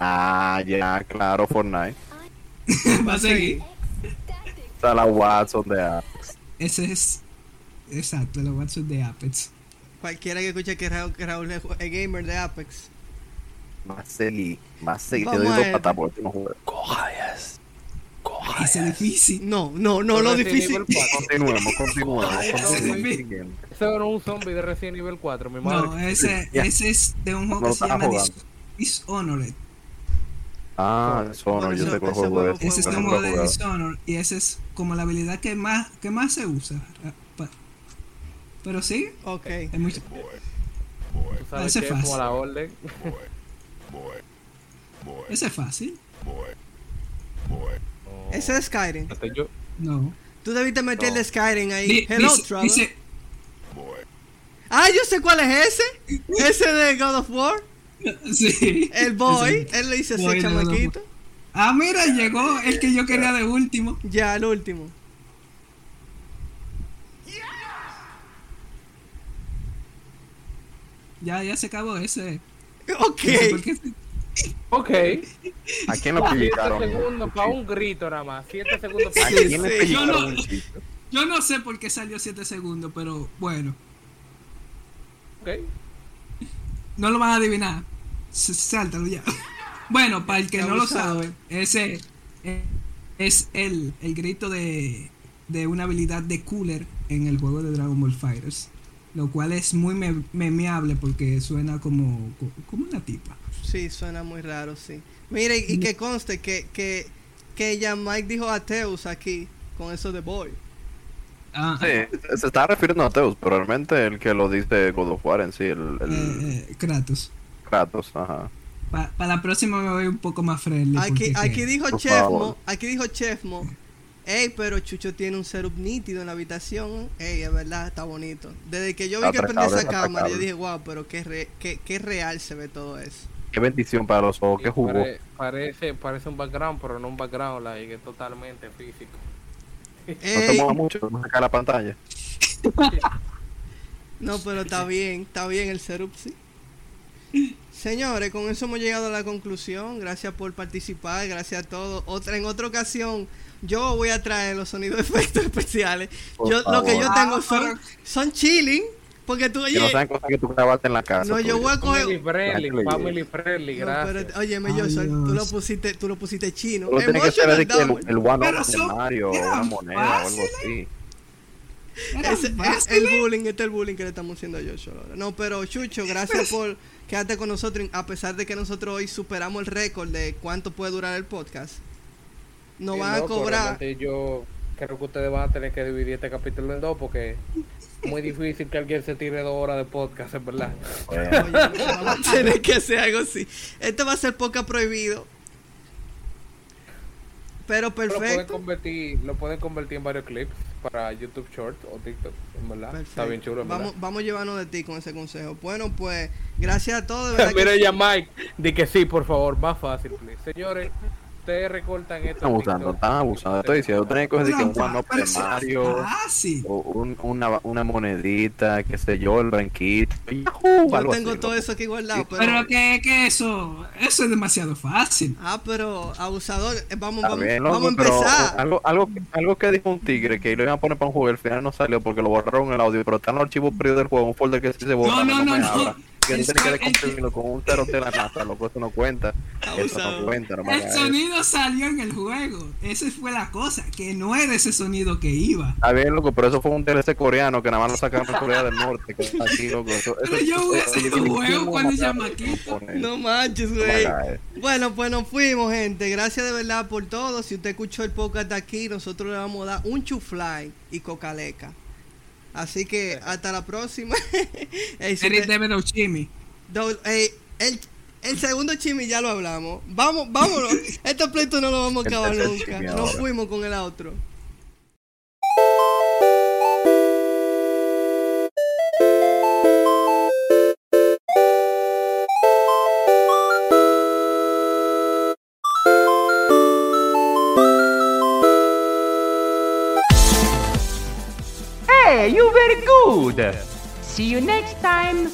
Ah, ya, claro, Fortnite. Va a seguir. La Watson de Axe. Ese es. Exacto, la WhatsApp de Apex. Cualquiera que escuche que Raúl, que Raúl es gamer de Apex. Marceli, Marceli, te doy dos patas. Cojas. Ese es difícil. No, no, no, lo difícil. Evil 4. Continuemos, continuemos. Ese era un zombie de Resident Evil 4, mi madre. No, ese, ese es de un juego No que se llama. Dishonored. Ah, Dishonor, Bueno, yo ese- sé cuál ese es. es no juego de jugado. Dishonored y ese es como la habilidad que más, que más se usa. Ah, Pero sí, Ok. hay mucho. Tú sabes ese es es como fácil. la orden. Ese es fácil. Ese es Skyrim. Hasta yo- No. Tú debiste meterle No. Skyrim ahí. Di- Hello, dice, Travel. dice- Ah, yo sé cuál es ese. Ese de God of War. sí. El boy. Él le dice así, chamaquito. Ah, mira, llegó el que yo quería de último. Ya, el último. Ya, ya se acabó ese. Ok. Ok. ¿A quién lo 7 pellizcaron? segundos para un grito nada más. 7 segundos ¿A para Sí, sí. Yo no-? Yo no sé por qué salió 7 segundos, pero bueno. Ok. No lo van a adivinar. S- Sáltalo ya. Bueno, para el que no lo sabe, ese es el, el grito de, de una habilidad de Cooler en el juego de Dragon Ball Fighters. lo cual es muy me- memeable porque suena como, co- como una tipa. Sí, suena muy raro, sí. Mire, y que conste que, que, que ya Mike dijo ateus aquí con eso de Boy. Ah, Sí, se está refiriendo a Teus, pero realmente el que lo dice God of War en sí, el, el eh, eh, Kratos. Kratos, ajá. Para la próxima me voy un poco más friendly. Aquí, aquí dijo Por Chefmo, favor. aquí dijo Chefmo, ey, pero Chucho tiene un setup nítido en la habitación, ey, es verdad, está bonito. Desde que yo vi que prendí esa cámara, yo dije, wow, pero qué, re- qué, qué real se ve todo eso. Qué bendición para los ojos, qué jugo. pare- parece, parece un background, pero no un background, like, es totalmente físico. No Ey, te muevas mucho, vamos a sacar la pantalla. no, pero está bien, está bien el setup, sí. Señores, con eso hemos llegado a la conclusión. Gracias por participar, gracias a todos. Otra, en otra ocasión, yo voy a traer los sonidos de efectos especiales. Yo, lo que yo tengo son, son chilling, porque tú, Que no oye, sean cosas que tú grabaste en la casa. no, yo voy a coger... Family friendly, family friendly, No, gracias. pero, óyeme, yo soy, tú lo pusiste, tú lo pusiste chino. Solo tiene que ser Emotional de que el, damage. el one up Mario, o una moneda o algo así. Ese- el, ¿eh? bullying, este es el bullying que le estamos haciendo a Joshua ahora. No, pero Chucho, gracias por quedarte con nosotros, a pesar de que nosotros hoy superamos el récord de cuánto puede durar el podcast. Nos Sí, van a cobrar. Yo creo que ustedes van a tener que dividir este capítulo en dos porque muy difícil que alguien se tire dos horas de podcast, es verdad. Vamos a tener que hacer algo así. Este va a ser podcast prohibido. Pero Lo pueden perfecto. convertir, lo pueden convertir en varios clips para YouTube Short o TikTok, en verdad. Está Perfecto. bien chulo, en Vamos, verdad. vamos a llevarnos de ti con ese consejo. Bueno, pues, gracias a todos. de verdad que Mira sí. ya Mike, di que sí, por favor, más fácil, please. Señores, ustedes recortan esto. están abusando, están abusando. Estoy diciendo, tú tienes que coger de que un one up Pero de eso es Mario, fácil. o un- una, una monedita, qué sé yo, el branquito. Yahoo, Yo algo tengo así, todo eso aquí guardado. Pero, Pero que, que eso, eso es demasiado fácil. Ah, pero abusador. eh, Vamos, vamos, bien, vamos a empezar. algo, algo, que- algo que dijo un tigre que lo iban a poner para un juego, al final no salió porque lo borraron el audio, pero está en los archivos perdidos del juego, un folder que sí se borra, no, no, no. Que tú El tienes que descomprimirlo con un cero de la NASA, loco, eso no cuenta. Eso no cuenta, no El eso. sonido salió en el juego. Esa fue la cosa, que no era ese sonido que iba. Está bien, loco, pero eso fue un DLC coreano que nada más lo sacaron en Corea del Norte. Que está aquí, loco. Eso, Pero eso- yo jugué ese juego cuando llama aquí. no manches, güey. eso. Bueno, pues nos fuimos, gente. Gracias de verdad por todo. Si usted escuchó el podcast de aquí, nosotros le vamos a dar un chufly y cocaleca. Así que hasta la próxima. Do- ey, el, el segundo chimi ya lo hablamos. Vamos, vámonos. este pleito no lo vamos a El acabar nunca. chimi Nos fuimos con el otro. good. See you next time.